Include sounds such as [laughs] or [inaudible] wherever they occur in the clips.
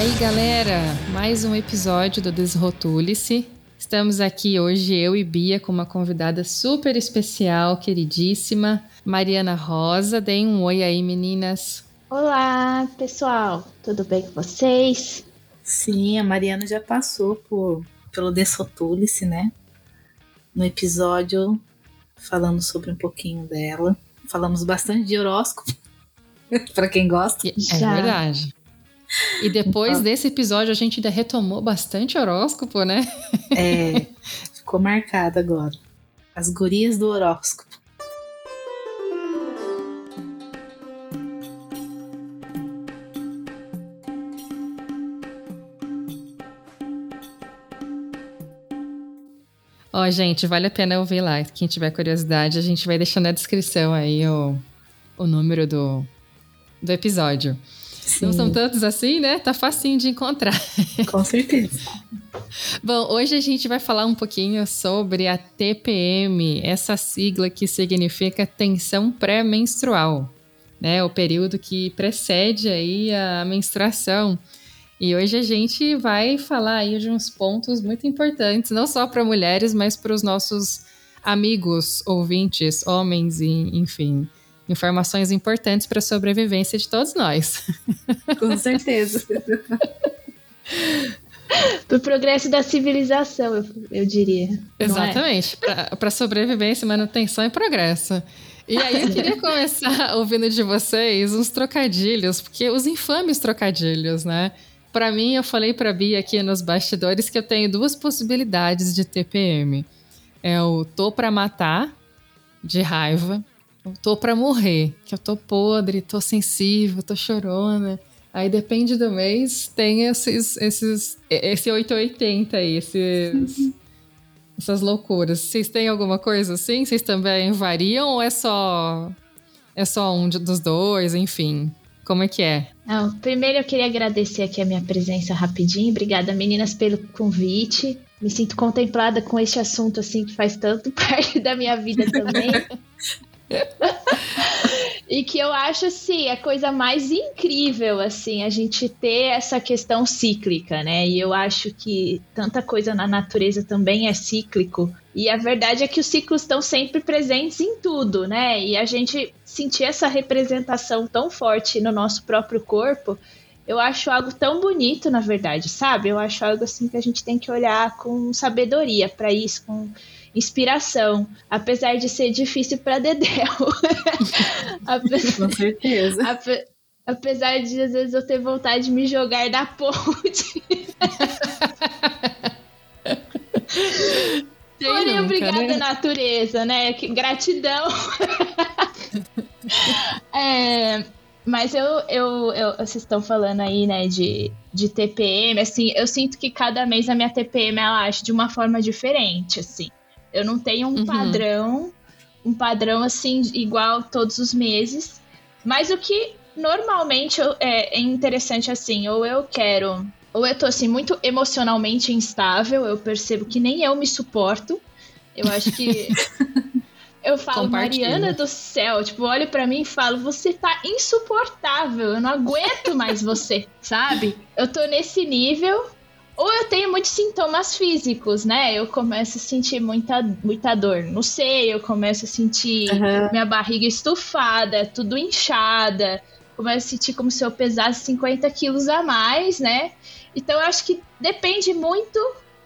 aí, galera? Mais um episódio do Desrotule-se. Estamos aqui hoje, eu e Bia, com uma convidada super especial, queridíssima, Mariana Rosa. Deem um oi aí, meninas. Olá, pessoal. Tudo bem com vocês? Sim, a Mariana já passou por, pelo Desrotule-se, né? No episódio falando sobre um pouquinho dela. Falamos bastante de horóscopo, [laughs] para quem gosta. É já. verdade. E depois então, desse episódio a gente ainda retomou bastante horóscopo, né? É, ficou marcado agora. As gurias do horóscopo. Ó, oh, gente, vale a pena ouvir lá. Quem tiver curiosidade, a gente vai deixar na descrição aí o, o número do, do episódio. Sim. Não são tantos assim, né? Tá facinho de encontrar. Com certeza. [laughs] Bom, hoje a gente vai falar um pouquinho sobre a TPM, essa sigla que significa tensão pré-menstrual, né? O período que precede aí a menstruação. E hoje a gente vai falar aí de uns pontos muito importantes, não só para mulheres, mas para os nossos amigos, ouvintes, homens e enfim informações importantes para a sobrevivência de todos nós. Com certeza. [laughs] para o progresso da civilização, eu, eu diria. É? Exatamente. É? Para sobrevivência, manutenção e progresso. E aí eu queria [laughs] começar ouvindo de vocês uns trocadilhos, porque os infames trocadilhos, né? Para mim, eu falei para Bia aqui nos bastidores que eu tenho duas possibilidades de TPM. É o tô para matar, de raiva, eu tô pra morrer, que eu tô podre, tô sensível, tô chorona. Aí depende do mês, tem esses, esses esse 880 aí, esses, essas loucuras. Vocês têm alguma coisa assim? Vocês também variam ou é só é só um dos dois, enfim? Como é que é? Não, primeiro eu queria agradecer aqui a minha presença rapidinho. Obrigada, meninas, pelo convite. Me sinto contemplada com este assunto assim que faz tanto [laughs] parte da minha vida também. [laughs] [laughs] e que eu acho assim a coisa mais incrível assim a gente ter essa questão cíclica, né? E eu acho que tanta coisa na natureza também é cíclico. E a verdade é que os ciclos estão sempre presentes em tudo, né? E a gente sentir essa representação tão forte no nosso próprio corpo, eu acho algo tão bonito, na verdade, sabe? Eu acho algo assim que a gente tem que olhar com sabedoria para isso, com inspiração, apesar de ser difícil para Dedéu. [laughs] apesar, Com certeza. Ape, apesar de às vezes eu ter vontade de me jogar da ponte. [laughs] Porém, obrigada, né? natureza, né? Que, gratidão. [laughs] é, mas eu, eu, eu, vocês estão falando aí, né, de, de TPM, assim, eu sinto que cada mês a minha TPM ela age de uma forma diferente, assim. Eu não tenho um uhum. padrão, um padrão assim igual todos os meses. Mas o que normalmente é, é interessante assim, ou eu quero, ou eu tô assim muito emocionalmente instável, eu percebo que nem eu me suporto. Eu acho que [laughs] Eu falo, Mariana do céu, tipo, olho para mim e falo, você tá insuportável, eu não aguento mais você, sabe? Eu tô nesse nível ou eu tenho muitos sintomas físicos, né? Eu começo a sentir muita, muita dor no seio, eu começo a sentir uhum. minha barriga estufada, tudo inchada, começo a sentir como se eu pesasse 50 quilos a mais, né? Então eu acho que depende muito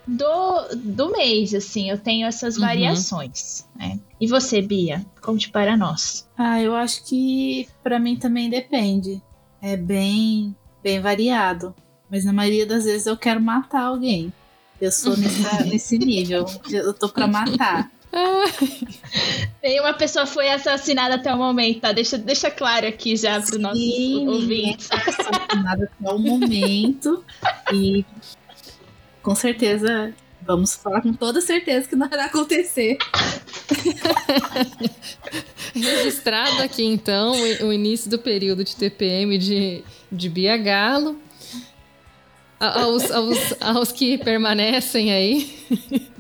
do, do mês, assim, eu tenho essas uhum. variações, né? E você, Bia? Conte para nós. Ah, eu acho que para mim também depende. É bem, bem variado. Mas na maioria das vezes eu quero matar alguém. Eu sou nessa, [laughs] nesse nível. Eu tô pra matar. [laughs] Nenhuma pessoa foi assassinada até o momento, tá? Deixa, deixa claro aqui já para os nossos ouvintes. Assassinada até o momento. E com certeza vamos falar com toda certeza que não vai acontecer. [laughs] Registrado aqui então o início do período de TPM de, de Bia Galo aos, aos, aos que permanecem aí. [laughs]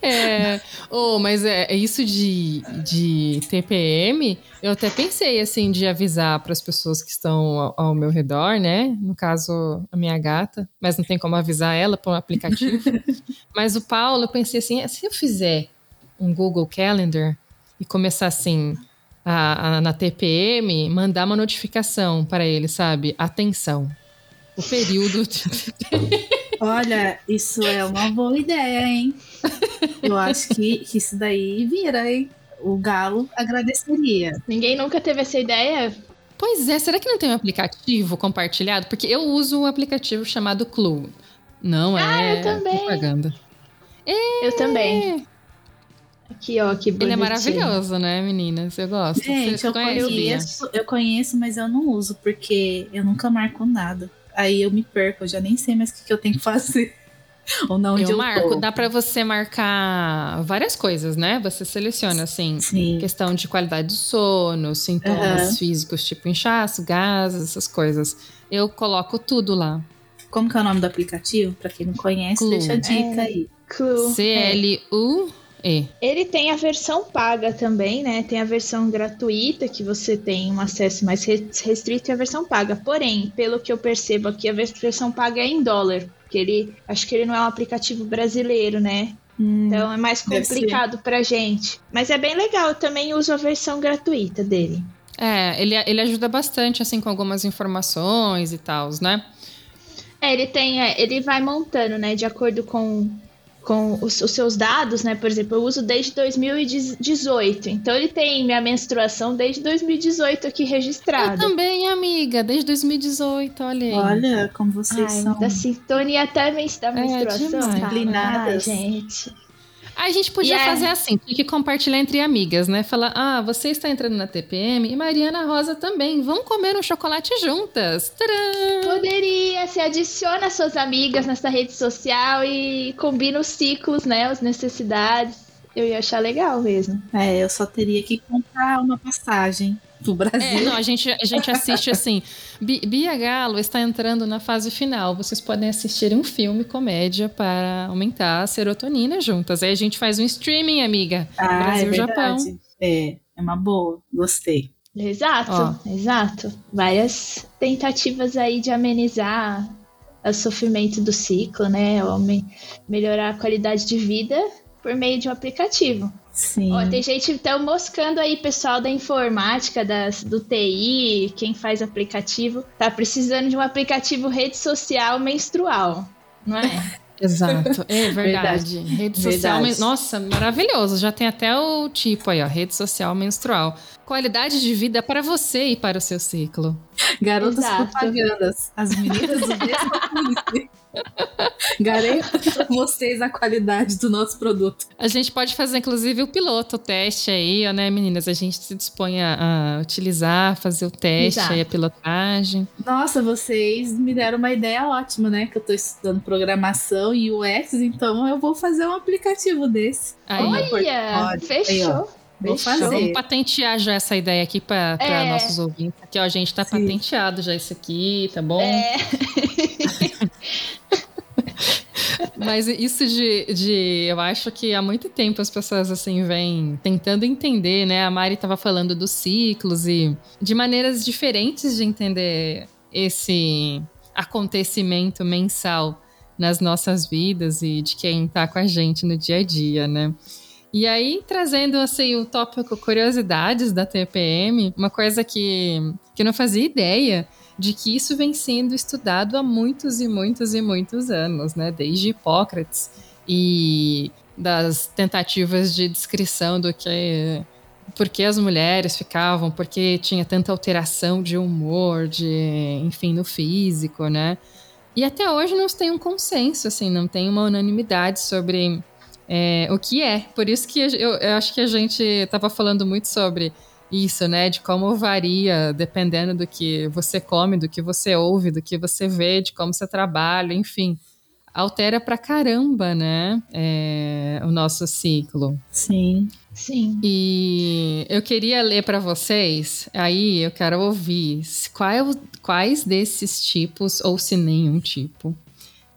É, oh, mas é, é, isso de, de TPM, eu até pensei assim de avisar para as pessoas que estão ao, ao, meu redor, né? No caso, a minha gata, mas não tem como avisar ela por um aplicativo. [laughs] mas o Paulo, eu pensei assim, se eu fizer um Google Calendar e começar assim a, a, na TPM, mandar uma notificação para ele, sabe? Atenção. O período de [laughs] Olha, isso é uma boa ideia, hein? Eu acho que, que isso daí vira, hein? O Galo agradeceria. Ninguém nunca teve essa ideia? Pois é, será que não tem um aplicativo compartilhado? Porque eu uso um aplicativo chamado Clue. Não ah, é eu também. propaganda. É... Eu também. Aqui, ó, que bonitinho. Ele é maravilhoso, né, meninas? Eu gosto. Gente, eu conheço, eu conheço, mas eu não uso, porque eu nunca marco nada aí eu me perco, eu já nem sei mais o que, que eu tenho que fazer. [laughs] Ou não, onde eu, eu marco, tô. dá para você marcar várias coisas, né? Você seleciona assim, Sim. questão de qualidade de sono, sintomas uhum. físicos, tipo inchaço, gases, essas coisas. Eu coloco tudo lá. Como que é o nome do aplicativo? Para quem não conhece, Clue. deixa a dica é. aí. C L U é. Ele tem a versão paga também, né? Tem a versão gratuita, que você tem um acesso mais restrito, e a versão paga. Porém, pelo que eu percebo aqui, a versão paga é em dólar. Porque ele. Acho que ele não é um aplicativo brasileiro, né? Hum, então é mais complicado pra gente. Mas é bem legal, eu também uso a versão gratuita dele. É, ele, ele ajuda bastante, assim, com algumas informações e tal, né? É, ele tem. É, ele vai montando, né? De acordo com com os, os, seus dados, né? Por exemplo, eu uso desde 2018. Então ele tem minha menstruação desde 2018 aqui registrada. Eu também, amiga, desde 2018, olha aí. Olha como vocês Ai, são. Da sintonia até da menstruação. É, disciplinadas. Ai, gente. A gente podia yeah. fazer assim, tinha que compartilhar entre amigas, né? Falar, ah, você está entrando na TPM e Mariana Rosa também. Vamos comer um chocolate juntas. Tcharam! Poderia, se adiciona suas amigas nessa rede social e combina os ciclos, né? As necessidades. Eu ia achar legal mesmo. É, eu só teria que comprar uma passagem do Brasil. É, não, a gente, a gente assiste assim. Bia Galo está entrando na fase final. Vocês podem assistir um filme comédia para aumentar a serotonina juntas. Aí a gente faz um streaming, amiga. Ah, Brasil, é Japão. É, é uma boa. Gostei. Exato, Ó. exato. Várias tentativas aí de amenizar o sofrimento do ciclo, né? Melhorar a qualidade de vida por meio de um aplicativo. Sim. Ó, tem gente então moscando aí, pessoal da informática, das, do TI, quem faz aplicativo, tá precisando de um aplicativo rede social menstrual, não é? [laughs] Exato, é verdade. verdade. Rede social, verdade. nossa, maravilhoso. Já tem até o tipo aí, ó, rede social menstrual. Qualidade de vida para você e para o seu ciclo. Garotas Exato. propagandas. As meninas do [laughs] mesmo Garanto para vocês a qualidade do nosso produto. A gente pode fazer, inclusive, o piloto, o teste aí, né, meninas? A gente se dispõe a, utilizar, fazer o teste Exato. aí, a pilotagem. Nossa, vocês me deram uma ideia ótima, né? Que eu tô estudando programação e UX, então eu vou fazer um aplicativo desse. Aí, Olha, fechou. Aí, Vou fazer. Vamos patentear já essa ideia aqui para é. nossos ouvintes. Aqui, ó, a gente tá Sim. patenteado já isso aqui, tá bom? É. [laughs] Mas isso de, de. Eu acho que há muito tempo as pessoas, assim, vêm tentando entender, né? A Mari estava falando dos ciclos e de maneiras diferentes de entender esse acontecimento mensal nas nossas vidas e de quem está com a gente no dia a dia, né? E aí, trazendo assim o tópico curiosidades da TPM, uma coisa que, que eu não fazia ideia de que isso vem sendo estudado há muitos e muitos e muitos anos, né? Desde Hipócrates e das tentativas de descrição do que por que as mulheres ficavam, por que tinha tanta alteração de humor, de, enfim, no físico, né? E até hoje não tem um consenso, assim, não tem uma unanimidade sobre é, o que é. Por isso que eu, eu acho que a gente estava falando muito sobre isso, né? De como varia dependendo do que você come, do que você ouve, do que você vê, de como você trabalha, enfim. Altera pra caramba, né? É, o nosso ciclo. Sim. Sim. E eu queria ler para vocês, aí eu quero ouvir qual, quais desses tipos, ou se nenhum tipo,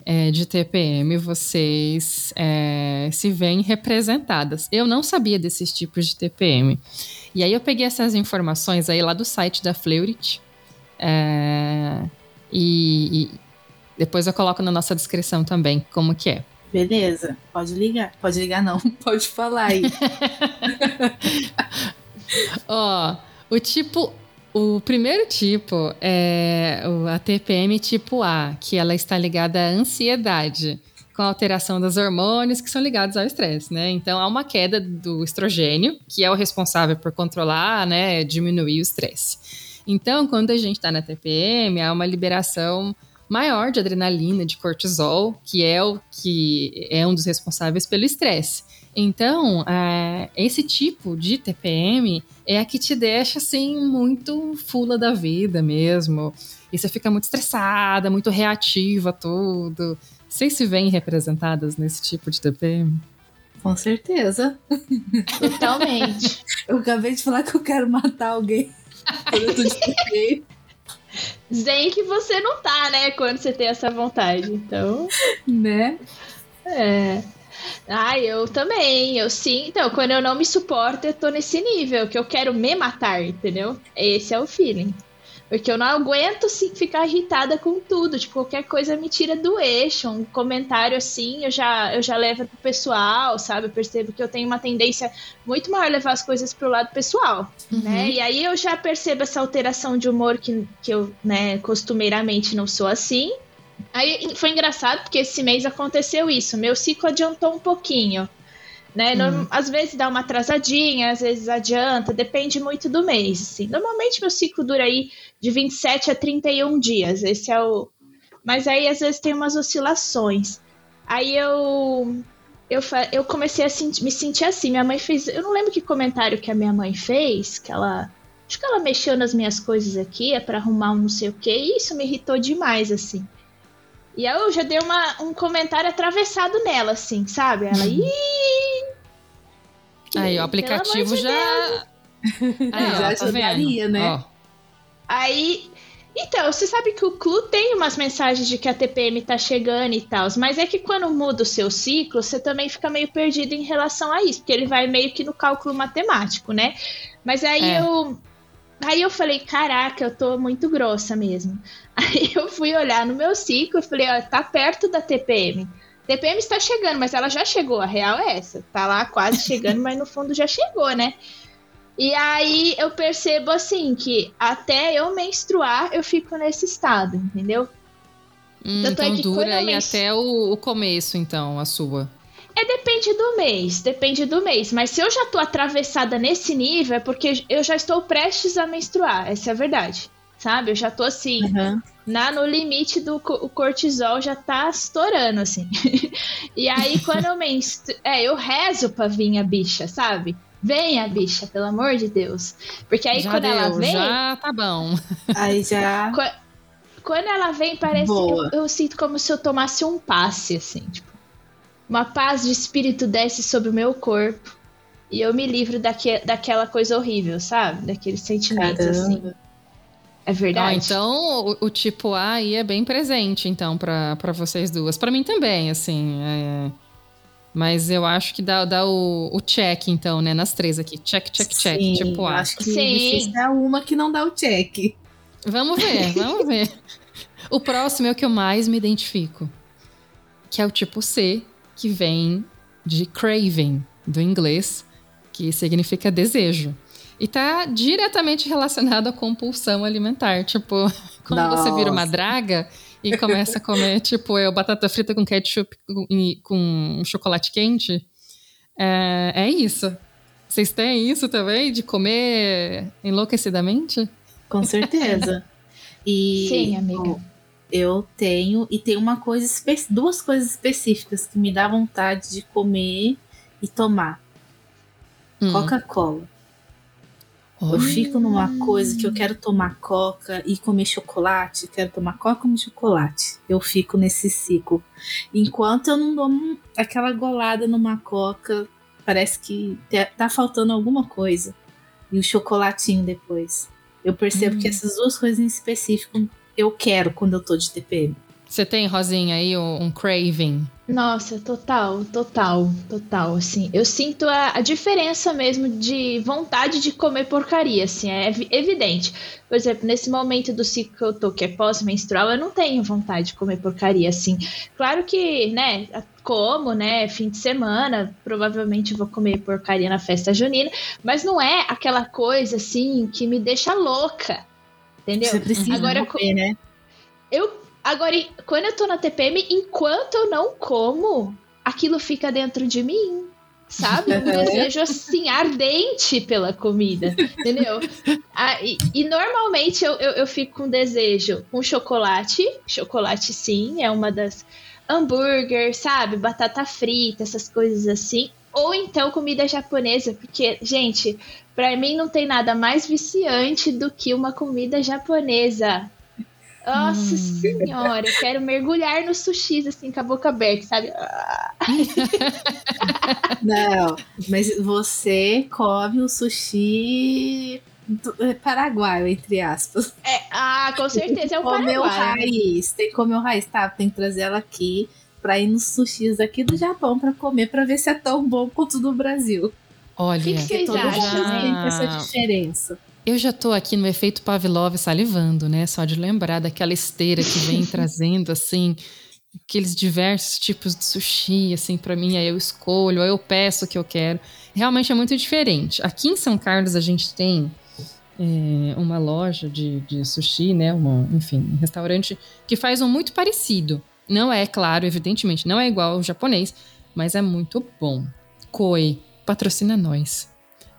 é, de TPM vocês é, se veem representadas. Eu não sabia desses tipos de TPM. E aí eu peguei essas informações aí lá do site da Fleurit. É, e, e depois eu coloco na nossa descrição também como que é. Beleza, pode ligar. Pode ligar não, [laughs] pode falar aí. [laughs] Ó, o tipo o primeiro tipo é a TPM tipo A, que ela está ligada à ansiedade, com a alteração dos hormônios que são ligados ao estresse, né? Então há uma queda do estrogênio, que é o responsável por controlar, né, diminuir o estresse. Então, quando a gente está na TPM, há uma liberação maior de adrenalina, de cortisol, que é o que é um dos responsáveis pelo estresse. Então, é, esse tipo de TPM é a que te deixa assim muito fula da vida mesmo. E você fica muito estressada, muito reativa a tudo. Vocês se veem representadas nesse tipo de TPM? Com certeza. Totalmente. [laughs] eu acabei de falar que eu quero matar alguém. [laughs] eu tô de TPM. Zen que você não tá, né? Quando você tem essa vontade. Então. Né? É. Ah, eu também, eu sim. Então, quando eu não me suporto, eu tô nesse nível, que eu quero me matar, entendeu? Esse é o feeling. Porque eu não aguento assim, ficar irritada com tudo. Tipo, qualquer coisa me tira do eixo. Um comentário assim, eu já, eu já levo pro pessoal, sabe? Eu percebo que eu tenho uma tendência muito maior a levar as coisas pro lado pessoal, uhum. né? E aí eu já percebo essa alteração de humor que, que eu, né, costumeiramente não sou assim. Aí foi engraçado porque esse mês aconteceu isso. Meu ciclo adiantou um pouquinho. Né? Hum. Às vezes dá uma atrasadinha, às vezes adianta, depende muito do mês. Assim. Normalmente meu ciclo dura aí de 27 a 31 dias. Esse é o. Mas aí às vezes tem umas oscilações. Aí eu. Eu, eu comecei a sentir, me sentir assim. Minha mãe fez. Eu não lembro que comentário que a minha mãe fez, que ela. Acho que ela mexeu nas minhas coisas aqui, é para arrumar um não sei o que, e isso me irritou demais, assim. E eu já dei uma, um comentário atravessado nela, assim, sabe? Ela, uhum. ih! Aí, o aplicativo já. Aí, ó, [laughs] já tá ajudaria, né? Ó. Aí. Então, você sabe que o Clu tem umas mensagens de que a TPM tá chegando e tal, mas é que quando muda o seu ciclo, você também fica meio perdido em relação a isso, porque ele vai meio que no cálculo matemático, né? Mas aí é. eu Aí eu falei, caraca, eu tô muito grossa mesmo. [laughs] Aí eu fui olhar no meu ciclo e falei, ó, tá perto da TPM. TPM está chegando, mas ela já chegou, a real é essa. Tá lá quase [laughs] chegando, mas no fundo já chegou, né? E aí eu percebo assim que até eu menstruar eu fico nesse estado, entendeu? Hum, é então dura aí menstru... até o, o começo, então, a sua. É, depende do mês, depende do mês. Mas se eu já tô atravessada nesse nível, é porque eu já estou prestes a menstruar. Essa é a verdade. Sabe? Eu já tô assim, uhum. na, no limite do o cortisol já tá estourando, assim. [laughs] e aí, quando eu menstruo. É, eu rezo pra vir a bicha, sabe? Venha, bicha, pelo amor de Deus. Porque aí já quando deu, ela vem. Já tá bom. [laughs] Aí já. Quando ela vem, parece. Eu, eu, sinto como se eu tomasse um passe, assim. Tipo, uma paz de espírito desce sobre o meu corpo e eu me livro daque, daquela coisa horrível, sabe? Daqueles sentimentos assim. Caramba. assim. É verdade. Ah, então o, o, tipo A aí é bem presente, então, para vocês duas. para mim também, assim. É... Mas eu acho que dá, dá o, o check, então, né? Nas três aqui. Check, check, check. Sim, tipo A. Acho que Sim. dá uma que não dá o check. Vamos ver, [laughs] vamos ver. O próximo é o que eu mais me identifico. Que é o tipo C, que vem de craving, do inglês, que significa desejo. E tá diretamente relacionado à compulsão alimentar. Tipo, [laughs] quando Nossa. você vira uma draga e começa a comer, [laughs] tipo, eu, batata frita com ketchup e com chocolate quente, é, é isso. Vocês têm isso também, de comer enlouquecidamente? Com certeza. [laughs] E, Sim, amiga eu tenho e tem uma coisa duas coisas específicas que me dá vontade de comer e tomar. Hum. Coca-Cola. Eu fico numa coisa que eu quero tomar coca e comer chocolate, quero tomar coca e comer chocolate. Eu fico nesse ciclo. Enquanto eu não dou aquela golada numa coca, parece que tá faltando alguma coisa. E o chocolatinho depois. Eu percebo hum. que essas duas coisas em específico eu quero quando eu tô de TPM. Você tem, Rosinha, aí um, craving? Nossa, total, total, total, assim. Eu sinto a, a, diferença mesmo de vontade de comer porcaria, assim, é evidente. Por exemplo, nesse momento do ciclo que eu tô, que é pós-menstrual, eu não tenho vontade de comer porcaria, assim. Claro que, né, como, né, fim de semana, provavelmente vou comer porcaria na festa junina, mas não é aquela coisa, assim, que me deixa louca, entendeu? Você precisa Agora, comer, né? Eu Agora, quando eu tô na TPM, enquanto eu não como, aquilo fica dentro de mim. Sabe? [laughs] Um desejo assim, ardente pela comida. Entendeu? Ah, e, e, normalmente eu, eu, eu fico com desejo com chocolate. Chocolate, sim, é uma das. Hambúrguer, sabe? Batata frita, essas coisas assim. Ou então comida japonesa, porque, gente, para mim não tem nada mais viciante do que uma comida japonesa. Nossa hum. senhora, eu quero mergulhar no sushi assim, com a boca aberta, sabe? [laughs] Não, mas você come o sushi é, paraguaio, entre aspas. É, ah, com certeza é o paraguaio. o raiz, tem que comer o raiz, tá? Tem que trazer ela aqui pra ir nos sushis aqui do Japão pra comer, pra ver se é tão bom quanto do Brasil. Olha, o que, que vocês acham? Tem essa diferença. Eu já tô aqui no efeito Pavlov salivando, né? Só de lembrar daquela esteira que vem [laughs] trazendo, assim, aqueles diversos tipos de sushi, assim, para mim, aí eu escolho, aí eu peço o que eu quero. Realmente é muito diferente. Aqui em São Carlos a gente tem é, uma loja de, de sushi, né? Uma, enfim, um restaurante que faz um muito parecido. Não é, claro, evidentemente, não é igual ao japonês, mas é muito bom. Koi, patrocina nós.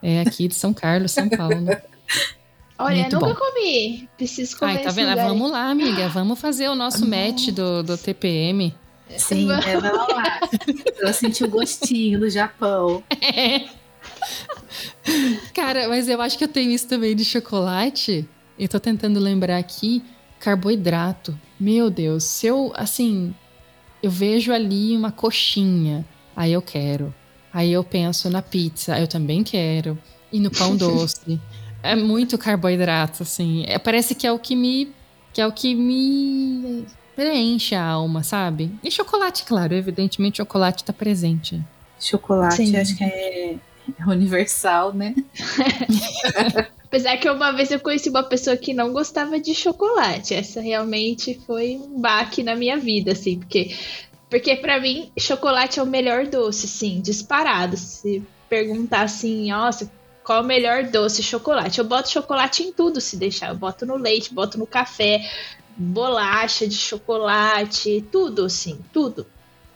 É aqui de São Carlos, São Paulo. [laughs] Olha, Muito nunca bom. comi. Preciso comer. Ai, tá vendo? Vamos lá, amiga. Vamos fazer o nosso match do, do TPM. Sim, é, vamos lá. Eu senti o gostinho do Japão. É. [laughs] Cara, mas eu acho que eu tenho isso também de chocolate. E tô tentando lembrar aqui. Carboidrato. Meu Deus, se eu, assim, eu vejo ali uma coxinha, aí eu quero. Aí eu penso na pizza, eu também quero. E no pão [laughs] doce. É muito carboidrato, assim. É, parece que é o que me. que é o que me preenche a alma, sabe? E chocolate, claro, evidentemente chocolate tá presente. Chocolate, Sim. acho que é, é [laughs] universal, né? [laughs] Apesar que uma vez eu conheci uma pessoa que não gostava de chocolate. Essa realmente foi um baque na minha vida, assim, porque porque para mim chocolate é o melhor doce, sim, disparado. Se perguntar assim, nossa, qual é o melhor doce? Chocolate. Eu boto chocolate em tudo se deixar. Eu boto no leite, boto no café, bolacha de chocolate, tudo assim, tudo.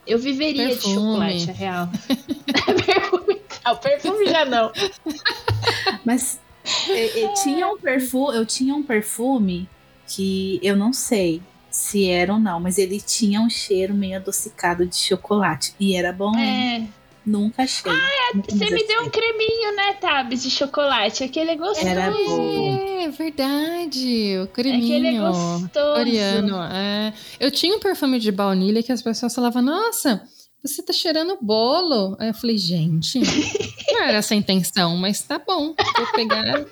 Eu viveria perfume. de chocolate, é real. [laughs] perfume, não, perfume já não. Mas eu, eu, tinha um perfume, eu tinha um perfume que eu não sei se era ou não, mas ele tinha um cheiro meio adocicado de chocolate e era bom. É. Nunca achei. Ah, é, você me deu um creminho, né, Tabs, de chocolate. Aquele é gostoso. Era bom. É verdade. O creminho. Aquele é gostoso. Coreano. É. Eu tinha um perfume de baunilha que as pessoas falavam, nossa, você tá cheirando bolo. Aí eu falei, gente, não era essa a intenção, mas tá bom. Vou pegar.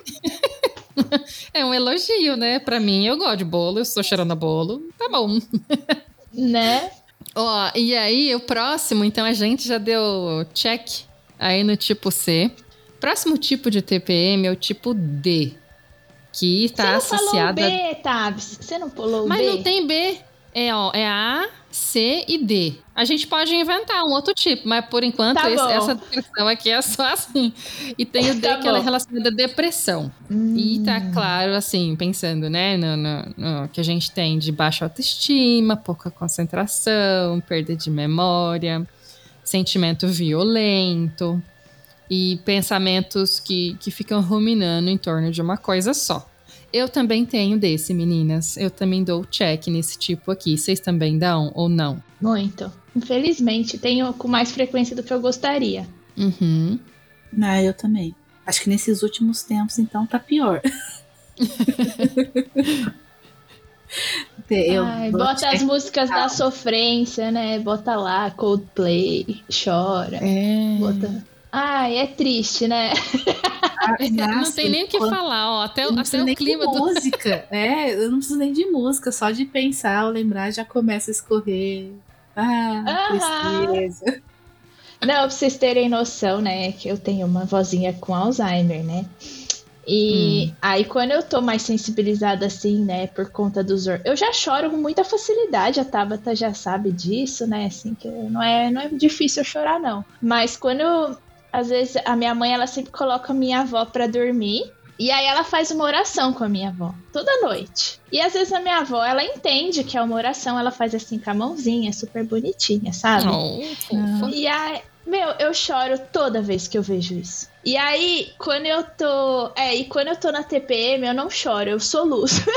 [laughs] é um elogio, né? Pra mim, eu gosto de bolo, eu estou cheirando a bolo. Tá bom. né? [laughs] Ó, e aí, o próximo, então a gente já deu check aí no tipo C. Próximo tipo de TPM é o tipo D, que está associado. Você não falou B, Tabs. Você não pulou Mas B. Mas não tem B. É, ó, é A, C e D. A gente pode inventar um outro tipo, mas por enquanto tá esse, essa descrição aqui é só assim. E tem o D tá que ela é relacionada à depressão. Hum. E tá claro, assim, pensando, né, no, no, no, que a gente tem de baixa autoestima, pouca concentração, perda de memória, sentimento violento e pensamentos que, que ficam ruminando em torno de uma coisa só. Eu também tenho desse, meninas. Eu também dou check nesse tipo aqui. Vocês também dão ou não? Muito. Infelizmente, tenho com mais frequência do que eu gostaria. Uhum. Ah, eu também. Acho que nesses últimos tempos, então, tá pior. [laughs] eu Ai, bota check. as músicas da sofrência, né? Bota lá, Coldplay, chora. É. Bota... Ai, é triste, né? não tem nem o que falar, ó. Até, até o clima do. música. [laughs] É, eu não preciso nem de música, só de pensar ou lembrar já começa a escorrer. Ah, tristeza. Não, pra vocês terem noção, né, que eu tenho uma vozinha com Alzheimer, né? E hum. aí, quando eu tô mais sensibilizada assim, né, por conta dos. Eu já choro com muita facilidade, a Tabata já sabe disso, né, assim, que não é, não é difícil eu chorar, não. Mas quando eu. Às vezes, a minha mãe, ela sempre coloca a minha avó pra dormir. E aí ela faz uma oração com a minha avó, toda noite. E às vezes a minha avó, ela entende que é uma oração, ela faz assim com a mãozinha, super bonitinha, sabe? Oh, e aí, meu, eu choro toda vez que eu vejo isso. E aí, quando eu tô. É, e quando eu tô na TPM, eu não choro, eu soluço. [laughs]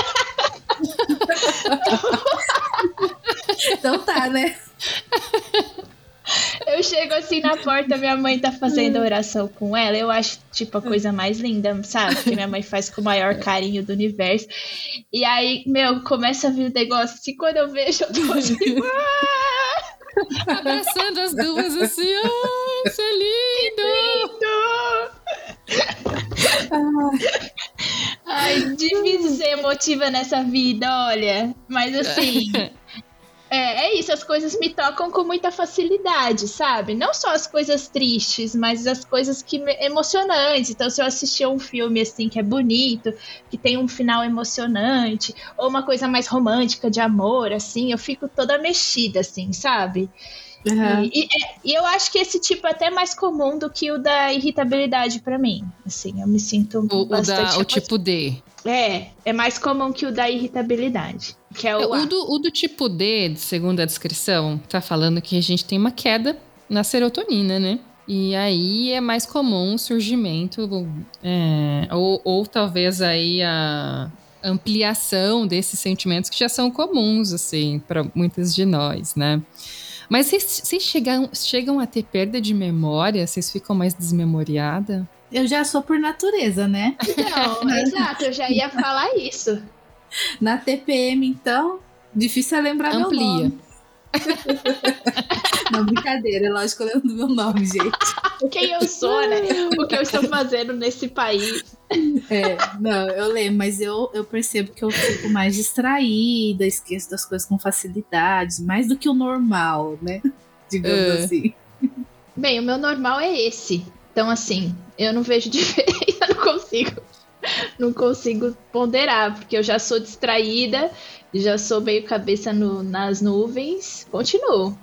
então tá, né? [laughs] Eu chego assim na porta, minha mãe tá fazendo oração com ela. Eu acho, tipo, a coisa mais linda, sabe? Que minha mãe faz com o maior carinho do universo. E aí, meu, começa a vir o negócio assim, quando eu vejo, eu tô tipo. Abraçando as duas assim, ai, isso é lindo! lindo! Ai, difícil ser emotiva nessa vida, olha. Mas assim, [laughs] é, é isso, as coisas me tocam com muita facilidade, sabe? Não só as coisas tristes, mas as coisas que emocionantes. Então, se eu assistir um filme assim que é bonito, que tem um final emocionante, ou uma coisa mais romântica de amor, assim, eu fico toda mexida, assim, sabe? Uhum. E, e, e, eu acho que esse tipo é até mais comum do que o da irritabilidade para mim. Assim, eu me sinto o, bastante... O, da, o tipo D. É, é mais comum que o da irritabilidade. Que é o, é, o, do, o do tipo D, segundo a descrição, tá falando que a gente tem uma queda na serotonina, né? E aí é mais comum o surgimento, é, ou, ou talvez aí a ampliação desses sentimentos que já são comuns, assim, para muitas de nós, né? Mas vocês, chegam, chegam a ter perda de memória? Vocês ficam mais desmemoriada? Eu já sou por natureza, né? [laughs] Não, exato, eu já ia falar isso. Na TPM, então, difícil é lembrar Amplia. meu nome. [laughs] Não, brincadeira, é lógico que eu lembro do meu nome, gente. Quem eu sou, né? O que eu estou fazendo nesse país. É, não, eu lembro, mas eu, eu percebo que eu fico mais distraída, esqueço das coisas com facilidade, mais do que o normal, né? Digamos uh. assim. Bem, o meu normal é esse. Então, assim, eu não vejo [laughs] diferença, não consigo. Não consigo ponderar, porque eu já sou distraída, já sou meio cabeça no, nas nuvens, continuo.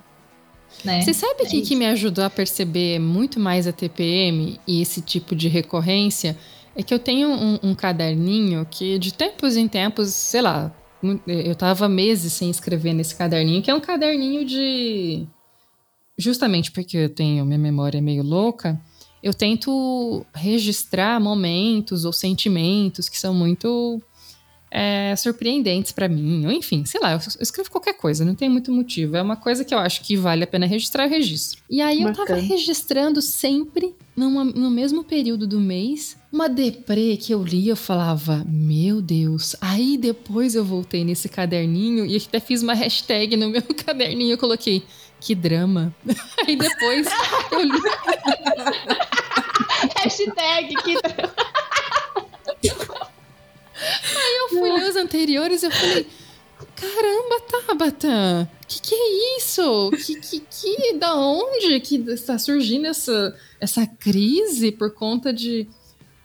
Né? Você sabe o é que, que me ajudou a perceber muito mais a TPM e esse tipo de recorrência? É que eu tenho um, um caderninho que de tempos em tempos, sei lá, eu tava meses sem escrever nesse caderninho, que é um caderninho de. Justamente porque eu tenho minha memória meio louca, eu tento registrar momentos ou sentimentos que são muito é, surpreendentes para mim. Ou enfim, sei lá, eu, escrevo qualquer coisa, não tem muito motivo. É uma coisa que eu acho que vale a pena registrar, eu registro. E aí Bacana. eu tava registrando sempre numa, no mesmo período do mês uma deprê que eu li, eu falava, meu Deus. Aí depois eu voltei nesse caderninho e até fiz uma hashtag no meu [laughs] caderninho, eu coloquei que drama. [laughs] Aí depois eu li. [laughs] Hashtag que drama. Fui ler os anteriores eu falei. Caramba, Tabata! Que que é isso? Que, que, que, da onde que está surgindo essa, essa crise por conta de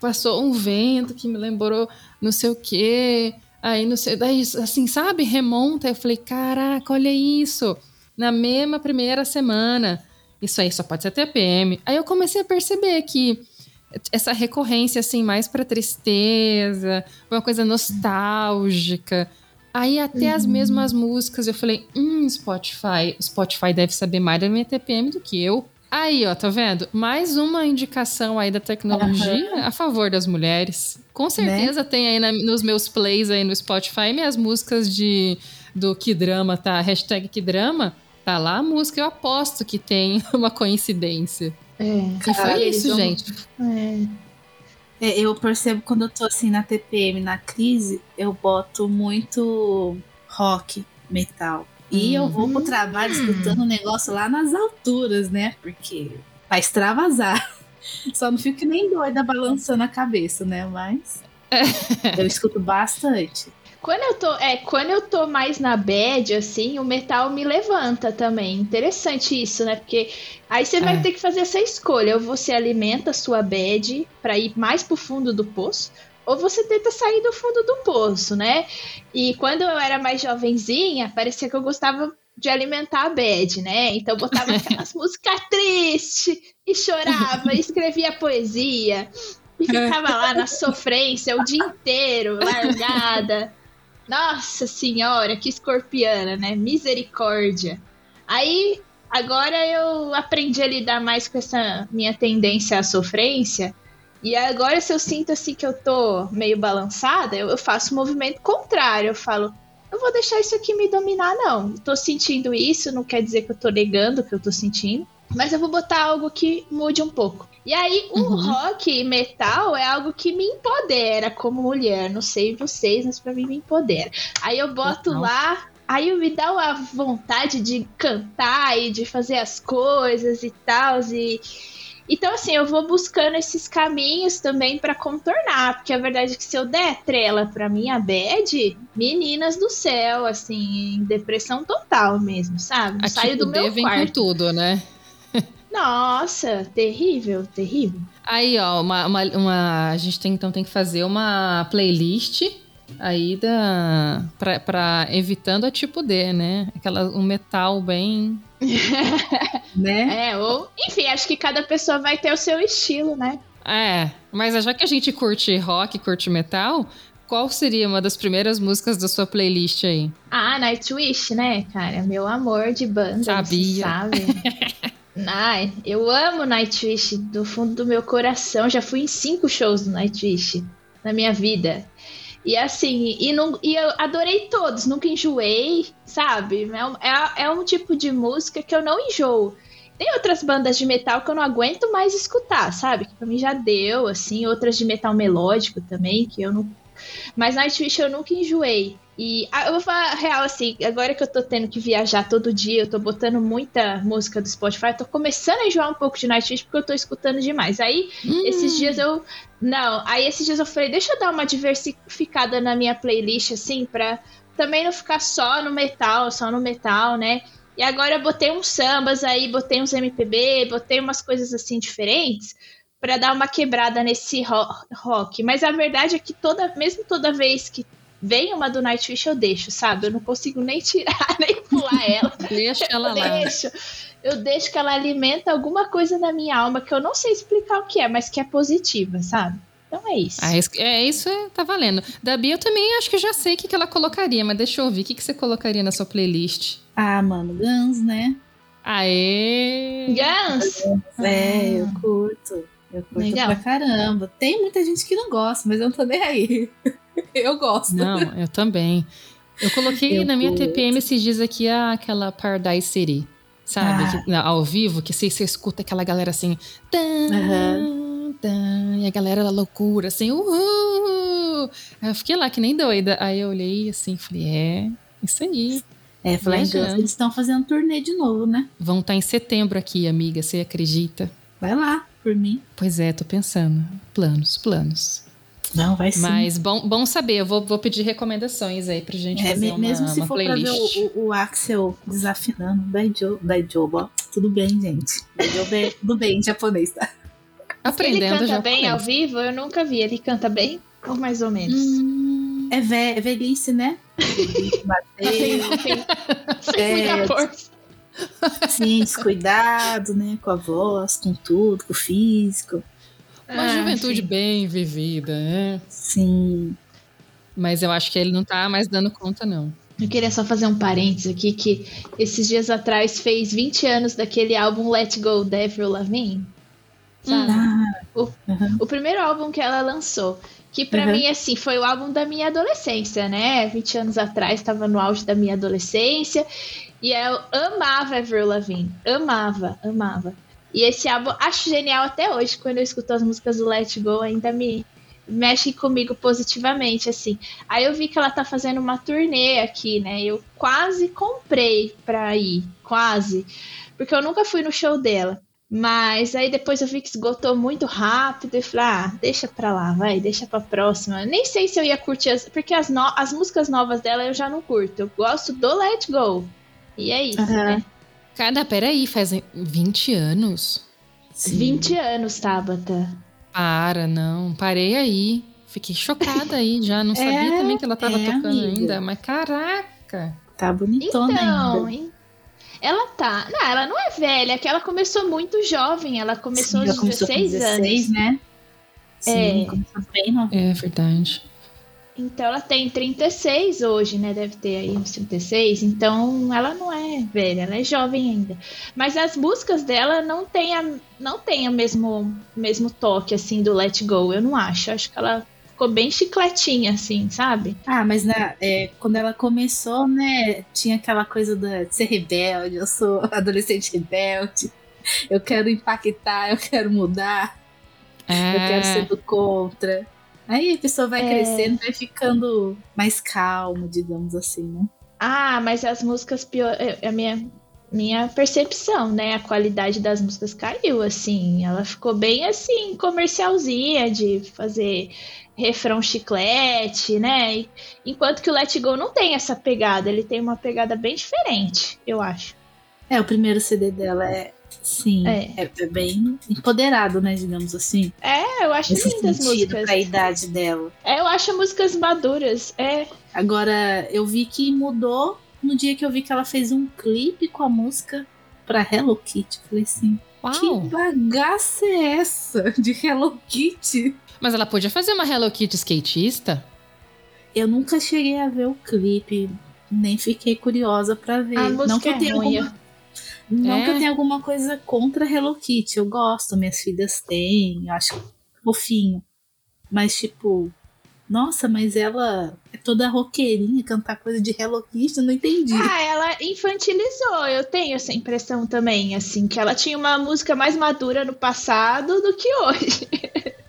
passou um vento que me lembrou não sei o quê, aí não sei, daí assim, sabe, remonta, eu falei, caraca, olha isso na mesma primeira semana. Isso aí só pode ser TPM. Aí eu comecei a perceber que essa recorrência, assim, mais para tristeza, uma coisa nostálgica. Aí até uhum. as mesmas músicas eu falei, hum, Spotify, Spotify deve saber mais da minha TPM do que eu. Aí, ó, tá vendo? Mais uma indicação aí da tecnologia uhum. a favor das mulheres. Com né? certeza né? tem aí na, nos meus plays aí no Spotify minhas músicas de do que drama, tá? Hashtag que drama. Tá lá a música, eu aposto que tem [laughs] uma coincidência. É, e foi isso, vão... gente. É. É, eu percebo quando eu tô assim na TPM, na crise, eu boto muito rock, metal. E eu vou pro trabalho escutando o um negócio lá nas alturas, né? Porque vai extravasar. [laughs] Só não fico nem doida balançando a cabeça, né? Mas eu escuto bastante. Quando eu tô, é, quando eu tô mais na bad, assim, o metal me levanta também. Interessante isso, né? Porque aí você vai É. ter que fazer essa escolha. Ou você alimenta a sua bad pra ir mais pro fundo do poço, ou você tenta sair do fundo do poço, né? E quando eu era mais jovenzinha, parecia que eu gostava de alimentar a bad, né? Então eu botava aquelas [laughs] músicas tristes e chorava, e escrevia poesia. E ficava lá na sofrência o dia inteiro, largada. Nossa senhora, que escorpiana, né? Misericórdia. Aí, agora eu aprendi a lidar mais com essa minha tendência à sofrência. E agora, se eu sinto assim que eu tô meio balançada, eu, eu faço o movimento contrário. Eu falo, eu vou deixar isso aqui me dominar, não. Tô sentindo isso, não quer dizer que eu tô negando o que eu tô sentindo. Mas eu vou botar algo que mude um pouco. E aí, o Uhum. rock e metal é algo que me empodera como mulher. Não sei vocês, mas pra mim me empodera. Aí eu boto Total. lá, aí me dá uma vontade de cantar e de fazer as coisas e tal. E... Então, assim, eu vou buscando esses caminhos também pra contornar. Porque a verdade é que se eu der trela pra minha bad, meninas do céu, assim, em depressão total mesmo, sabe? Não saio do meu vem com quarto. tudo, né? Nossa, terrível, terrível. Aí, ó, uma, uma, uma- a gente tem, então tem que fazer uma playlist aí da pra, pra evitando a tipo D, né? Aquela um metal bem [laughs] Né? É, ou. Enfim, acho que cada pessoa vai ter o seu estilo, né? É, mas já que a gente curte rock, curte metal, qual seria uma das primeiras músicas da sua playlist aí? Ah, Nightwish, né, cara? Meu amor de banda. Sabe? [laughs] Ai, eu amo Nightwish do fundo do meu coração. Já fui em cinco shows do Nightwish na minha vida. E assim, e, não, e eu adorei todos, nunca enjoei, sabe? É é, é um tipo de música que eu não enjoo. Tem outras bandas de metal que eu não aguento mais escutar, sabe? Que pra mim já deu, assim, outras de metal melódico também, que eu não. Mas Nightwish eu nunca enjoei. E ah, eu vou falar real, assim, agora que eu tô tendo que viajar todo dia, eu tô botando muita música do Spotify, eu tô começando a enjoar um pouco de Nightwish porque eu tô escutando demais. Aí, esses dias eu. Não, aí esses dias eu falei, deixa eu dar uma diversificada na minha playlist, assim, pra também não ficar só no metal, só no metal, né? E agora eu botei uns sambas aí, botei uns MPB, botei umas coisas assim diferentes pra dar uma quebrada nesse ro- rock. Mas a verdade é que toda, mesmo toda vez que vem uma do Nightwish eu deixo, sabe? Eu não consigo nem tirar, [laughs] nem pular ela. Deixa ela Eu lá. deixo. Eu deixo que ela alimenta alguma coisa na minha alma que eu não sei explicar o que é, mas que é positiva, sabe? Então é isso. Ah, é, isso é, tá valendo. Da Bia eu também acho que já sei o que, que ela colocaria, mas deixa eu ouvir. O que, que você colocaria na sua playlist? Ah, mano, Guns, né? Aê! Guns! É, eu curto. Eu curto Legal. pra caramba. Tem muita gente que não gosta, mas eu não tô nem aí. [laughs] [laughs] Eu gosto. Não, eu também. Eu coloquei Eu na minha curto. TPM esses dias aqui a- aquela Paradise City. Sabe? Ah. Que- ao vivo, que você, você escuta aquela galera assim. Tan, Aham. tan, e a galera da loucura, assim, uhul! Aí eu fiquei lá que nem doida. Aí eu olhei assim, falei, é, isso aí. É, Viajando. eles estão fazendo turnê de novo, né? Vão estar em setembro aqui, amiga, você acredita? Vai lá, por mim. Pois é, tô pensando. Planos, planos. Não, vai sim. Mas bom, bom saber, eu vou, vou pedir recomendações aí pra gente É, fazer me- uma, mesmo se uma for playlist. pra ver o, o- o Axel desafinando, Daijo, Daijoba, ó, tudo bem, gente. Daijoba é tudo bem em japonês, tá? Ele Aprendendo canta já. bem ao vivo? Eu nunca vi. Ele canta bem? Ou mais ou menos? Hum, É, ve é velhice, né? Sem É, sim, descuidado, né? Com a voz, com tudo, com o físico. Uma Ah, juventude sim. bem vivida, né? Sim. Mas eu acho que ele não tá mais dando conta, não. Eu queria só fazer um parênteses aqui, que esses dias atrás fez 20 anos daquele álbum Let Go, da Avril Lavigne. Sabe? Ah, O primeiro álbum que ela lançou. Que pra Uhum. mim, assim, foi o álbum da minha adolescência, né? 20 anos atrás, tava no auge da minha adolescência. E eu amava Avril Lavigne. Amava, amava. E esse álbum, acho genial até hoje. Quando eu escuto as músicas do Let Go, ainda me mexe comigo positivamente, assim. Aí eu vi que ela tá fazendo uma turnê aqui, né? Eu quase comprei pra ir. Quase. Porque eu nunca fui no show dela. Mas aí depois eu vi que esgotou muito rápido e falei, ah, deixa pra lá, vai, deixa pra próxima. Nem sei se eu ia curtir, as, porque as, no, as músicas novas dela eu já não curto. Eu gosto do Let Go. E é isso, uhum. né? Cara, peraí, faz 20 anos? Sim. 20 anos, Tabata. Para, não, parei aí. Fiquei chocada aí já, não [laughs] sabia é, também que ela tava é, tocando amiga. ainda, mas caraca. Tá bonitona então, ainda. Ela tá. Não, ela não é velha, é que ela começou muito jovem. Ela começou Sim, aos 16, 16 anos. né? Sim, é. começou bem nova. É verdade. Então ela tem 36 hoje, né? Deve ter aí uns 36. Então ela não é velha, ela é jovem ainda. Mas as músicas dela não tem, a, não tem o mesmo, mesmo toque assim do Let Go, eu não acho. Eu acho que ela ficou bem chicletinha, assim, sabe? Ah, mas na, é, quando ela começou, né, tinha aquela coisa de ser rebelde, eu sou [laughs] adolescente rebelde, eu quero impactar, eu quero mudar, é. eu quero ser do contra. Aí a pessoa vai é. crescendo, vai ficando mais calmo, digamos assim, né? Ah, mas as músicas pior. É, a minha, minha percepção, né? A qualidade das músicas caiu, assim. Ela ficou bem assim, comercialzinha de fazer refrão chiclete, né? Enquanto que o Let Go não tem essa pegada, ele tem uma pegada bem diferente, eu acho. É, o primeiro CD dela é. Sim, é, é, é bem empoderado, né, digamos assim. É, eu acho lindas as músicas. a idade dela. É, eu acho músicas maduras, é. Agora, eu vi que mudou no dia que eu vi que ela fez um clipe com a música pra Hello Kitty. Eu falei assim, Uau. que bagaça é essa de Hello Kitty? Mas ela podia fazer uma Hello Kitty skatista? Eu nunca cheguei a ver o clipe, nem fiquei curiosa para ver. A não que eu tenha alguma, não é. que eu tenha alguma coisa contra Hello Kitty, eu gosto, minhas filhas têm, eu acho fofinho. Mas tipo, nossa, mas ela é toda roqueirinha, cantar coisa de Hello Kitty, eu não entendi. Ah, ela infantilizou, eu tenho essa impressão também, assim, que ela tinha uma música mais madura no passado do que hoje. [laughs]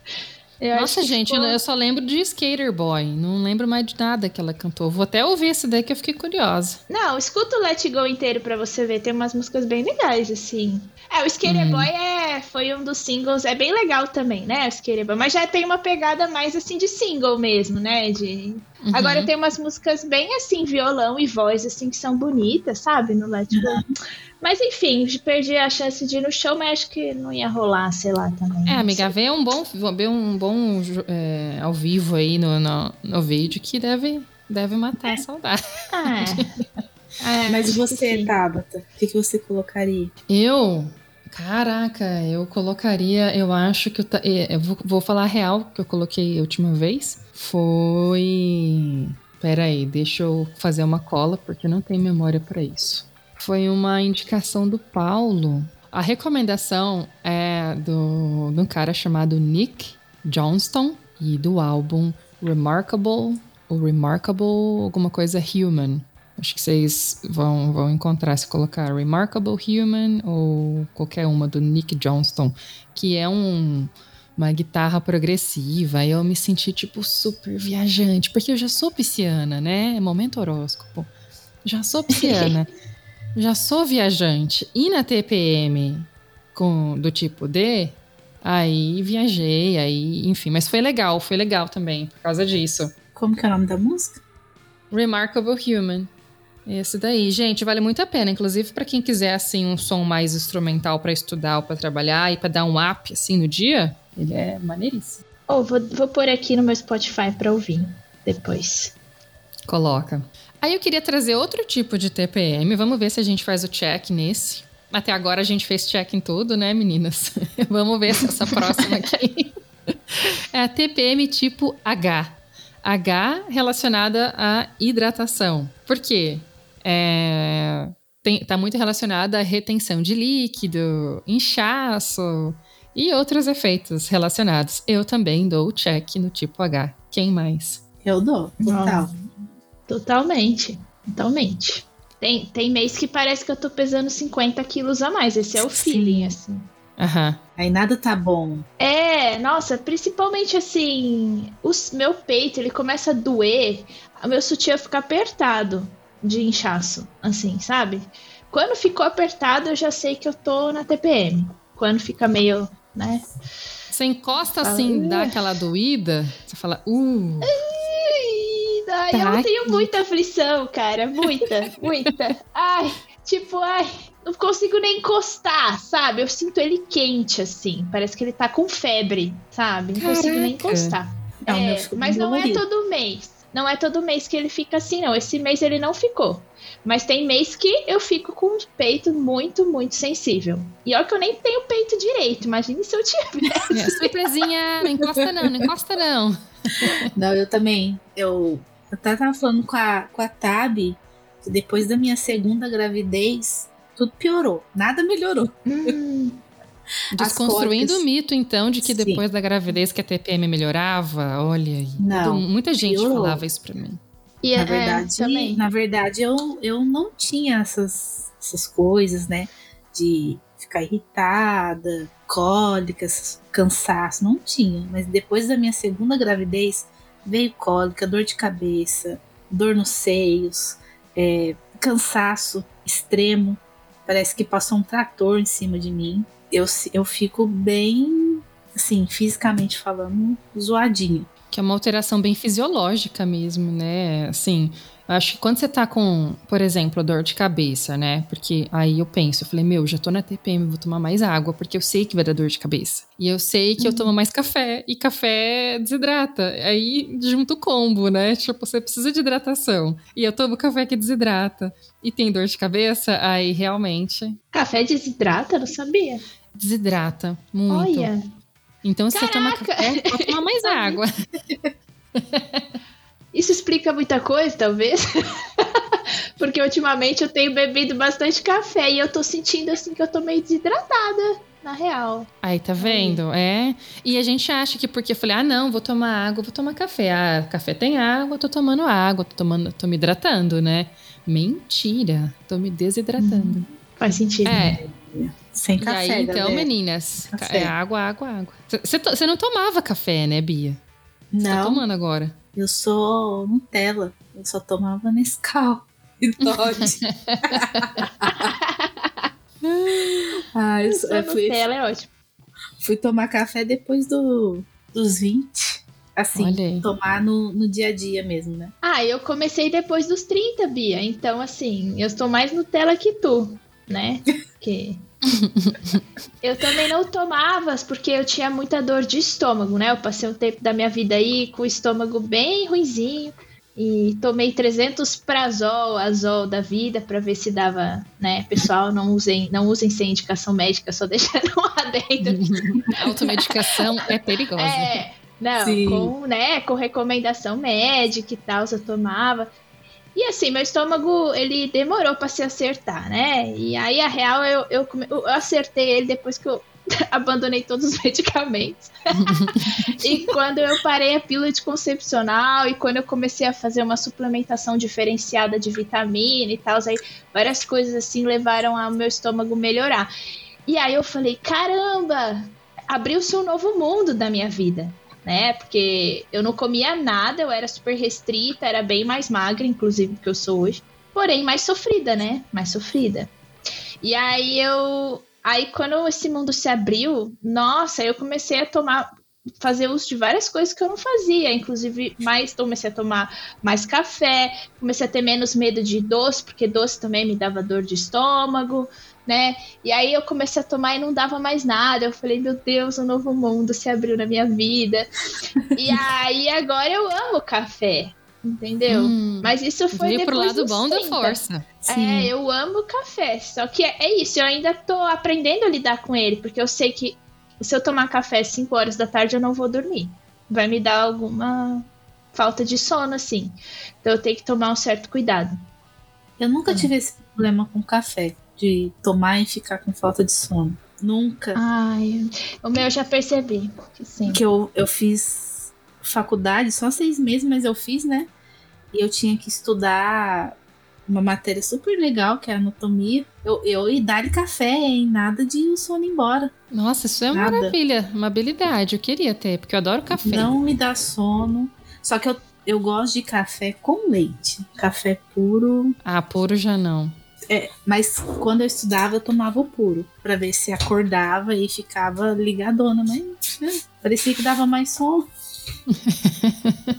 Eu Nossa, gente, ficou... eu só lembro de Skater Boy. Não lembro mais de nada que ela cantou. Vou até ouvir esse daí que eu fiquei curiosa. Não, escuta o Let Go inteiro pra você ver. Tem umas músicas bem legais, assim. É, o Skater hum. Boy é, foi um dos singles. É bem legal também, né? O Skater Boy. Mas já tem uma pegada mais, assim, de single mesmo, né? De... Uhum. Agora tem umas músicas bem, assim, violão e voz, assim, que são bonitas, sabe? No Let Go. Uhum. [laughs] Mas enfim, perdi a chance de ir no show, mas acho que não ia rolar, sei lá, também. É, amiga, vê um bom, vê um bom é, ao vivo aí no, no, no, vídeo que deve, deve matar a saudade. É. [laughs] é mas você, Tabata, o que, que você colocaria? Eu? Caraca, eu colocaria, eu acho que eu, é, eu vou, vou falar a real que eu coloquei a última vez. Foi. Pera aí, deixa eu fazer uma cola porque não tem memória para isso foi uma indicação do Paulo. A recomendação é do, de um cara chamado Nick Johnston e do álbum Remarkable, o Remarkable alguma coisa Human. Acho que vocês vão, vão encontrar se colocar Remarkable Human ou qualquer uma do Nick Johnston, que é um, uma guitarra progressiva. Eu me senti tipo super viajante, porque eu já sou pisciana, né? Momento horóscopo. Já sou pisciana. [laughs] já sou viajante e na TPM com do tipo D, aí viajei, aí, enfim, mas foi legal, foi legal também por causa disso. Como que é o nome da música? Remarkable Human. Esse daí, gente, vale muito a pena, inclusive para quem quiser assim um som mais instrumental para estudar ou para trabalhar e para dar um up assim no dia, ele é maneiríssimo. Oh, vou, vou pôr aqui no meu Spotify para ouvir depois. Coloca. Aí eu queria trazer outro tipo de TPM. Vamos ver se a gente faz o check nesse. Até agora a gente fez check em tudo, né, meninas? [laughs] Vamos ver se essa próxima aqui [laughs] é a TPM tipo H. H relacionada à hidratação. Por quê? É, tem, tá muito relacionada à retenção de líquido, inchaço e outros efeitos relacionados. Eu também dou o check no tipo H. Quem mais? Eu dou, total. Totalmente. Totalmente. Tem, tem mês que parece que eu tô pesando 50 quilos a mais. Esse é o Sim. feeling, assim. Uhum. Aí nada tá bom. É, nossa, principalmente assim, o meu peito, ele começa a doer, o meu sutiã fica apertado de inchaço, assim, sabe? Quando ficou apertado, eu já sei que eu tô na TPM. quando fica meio, né? Você encosta assim, dá aquela doída, você fala, uh. Tá eu tenho muita aflição, cara. Muita, [laughs] muita. Ai, tipo, ai, não consigo nem encostar, sabe? Eu sinto ele quente, assim. Parece que ele tá com febre, sabe? Não consigo nem Caraca. encostar. É, meu É, mas não é todo mês. Não é todo mês que ele fica assim, não. Esse mês ele não ficou. Mas tem mês que eu fico com o peito muito, muito sensível. E olha que eu nem tenho peito direito. Imagine se eu tivesse. É, surpresinha, não encosta não, não encosta não. Não, eu também. Eu, eu até tava falando com a, com a Tab que depois da minha segunda gravidez, tudo piorou. Nada melhorou. Hum, [laughs] Desconstruindo o mito, então, de que Sim. depois da gravidez que a TPM melhorava, olha aí. Não, Então, Muita gente piorou. falava isso pra mim. e na é, verdade, também. na verdade eu, eu não tinha essas, essas coisas, né? De ficar irritada, cólicas, cansaço, não tinha. Mas depois da minha segunda gravidez, veio cólica, dor de cabeça, dor nos seios, é, cansaço extremo. Parece que passou um trator em cima de mim. Eu, eu fico bem, assim, fisicamente falando, zoadinho. Que é uma alteração bem fisiológica mesmo, né? Assim, acho que quando você tá com, por exemplo, dor de cabeça, né? Porque aí eu penso, eu falei, meu, já tô na TPM, vou tomar mais água, porque eu sei que vai dar dor de cabeça. E eu sei que eu tomo mais café, e café desidrata. Aí junto o combo, né? Tipo, você precisa de hidratação. E eu tomo café que desidrata. E tem dor de cabeça, aí realmente Café desidrata? Não sabia. desidrata muito. Olha. Então, se você toma Caraca! café, pode tomar mais [laughs] água. [laughs] Isso explica muita coisa, talvez. [laughs] Porque ultimamente eu tenho bebido bastante café e eu tô sentindo assim que eu tô meio desidratada, na real. Aí, tá vendo? É. E a gente acha que porque eu falei, ah, não, vou tomar água, vou tomar café. Ah, café tem água, tô tomando água, tô, tomando, tô me hidratando, né? Mentira, tô me desidratando. Faz sentido. É, Sem e café, aí, então, meninas, ca- Café. é água, água, água. Você você não tomava café, né, Bia? Você tá Não, tomando agora. Eu sou Nutella. Eu só tomava Nescau e [laughs] Todd. ah, eu, eu fui, Nutella é ótimo. fui tomar café depois do, dos 20. Assim, tomar no, no dia a dia mesmo, né? Ah, eu comecei depois dos 30, Bia. Então, assim, eu estou mais Nutella que tu, né? [laughs] Que. [laughs] eu também não tomava, porque eu tinha muita dor de estômago, né? Eu passei um tempo da minha vida aí com o estômago bem ruinzinho. E tomei 300 prazol, azol da vida pra ver se dava, né? Pessoal, não usem, não usem sem indicação médica, só [laughs] deixando lá dentro. A automedicação é perigosa. É, não, Sim. com, né, com recomendação médica e tal, eu tomava. E assim, meu estômago, ele demorou pra se acertar, né? E aí, a real, eu, eu, eu acertei ele depois que eu [laughs] abandonei todos os medicamentos. [laughs] e quando eu parei a pílula anticoncepcional e quando eu comecei a fazer uma suplementação diferenciada de vitamina e tal, aí várias coisas assim levaram ao meu estômago melhorar. E aí eu falei, caramba, abriu-se um novo mundo da minha vida, né? Porque eu não comia nada, eu era super restrita, era bem mais magra, inclusive, do que eu sou hoje. Porém, mais sofrida, né? Mais sofrida. E aí eu. Aí quando esse mundo se abriu, nossa, eu comecei a tomar. Fazer uso de várias coisas que eu não fazia, inclusive mais comecei a tomar mais café, comecei a ter menos medo de doce, porque doce também me dava dor de estômago, né? E aí eu comecei a tomar e não dava mais nada. Eu falei, meu Deus, um novo mundo se abriu na minha vida. e [laughs] aí agora eu amo café, entendeu? Hum, Mas isso foi veio pro depois lado bom da 30. força. É, eu amo café. Só que é, é isso, eu ainda tô aprendendo a lidar com ele, porque eu sei que se eu tomar café às 5 horas da tarde, eu não vou dormir. Vai me dar alguma falta de sono, assim. Então eu tenho que tomar um certo cuidado. Eu nunca tive esse problema com café, de tomar e ficar com falta de sono. Nunca. Ai, o meu eu já percebi que sim. que eu, eu fiz faculdade só seis meses, mas eu fiz, né? E eu tinha que estudar uma matéria super legal, que é anatomia. Eu, eu e dar café, hein? Nada de o sono embora. Nossa, isso é uma Nada. maravilha, uma habilidade. Eu queria ter, porque eu adoro café. Não me dá sono. Só que eu, eu gosto de café com leite. Café puro. Ah, puro já não. É, mas quando eu estudava, eu tomava o puro, pra ver se acordava e ficava ligadona, mas né, parecia que dava mais sono. [laughs]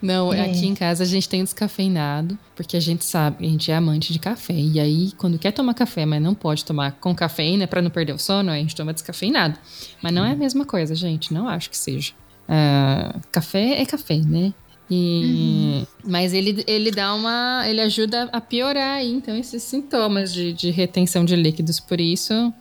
Não, é. aqui em casa a gente tem descafeinado, porque a gente sabe, a gente é amante de café. E aí, quando quer tomar café, mas não pode tomar com cafeína para não perder o sono, a gente toma descafeinado. Mas não é a mesma coisa, gente. Não acho que seja. Uh, café é café, né? E, uhum. Mas ele, ele dá uma. Ele ajuda a piorar aí, então, esses sintomas de, de retenção de líquidos. Por isso,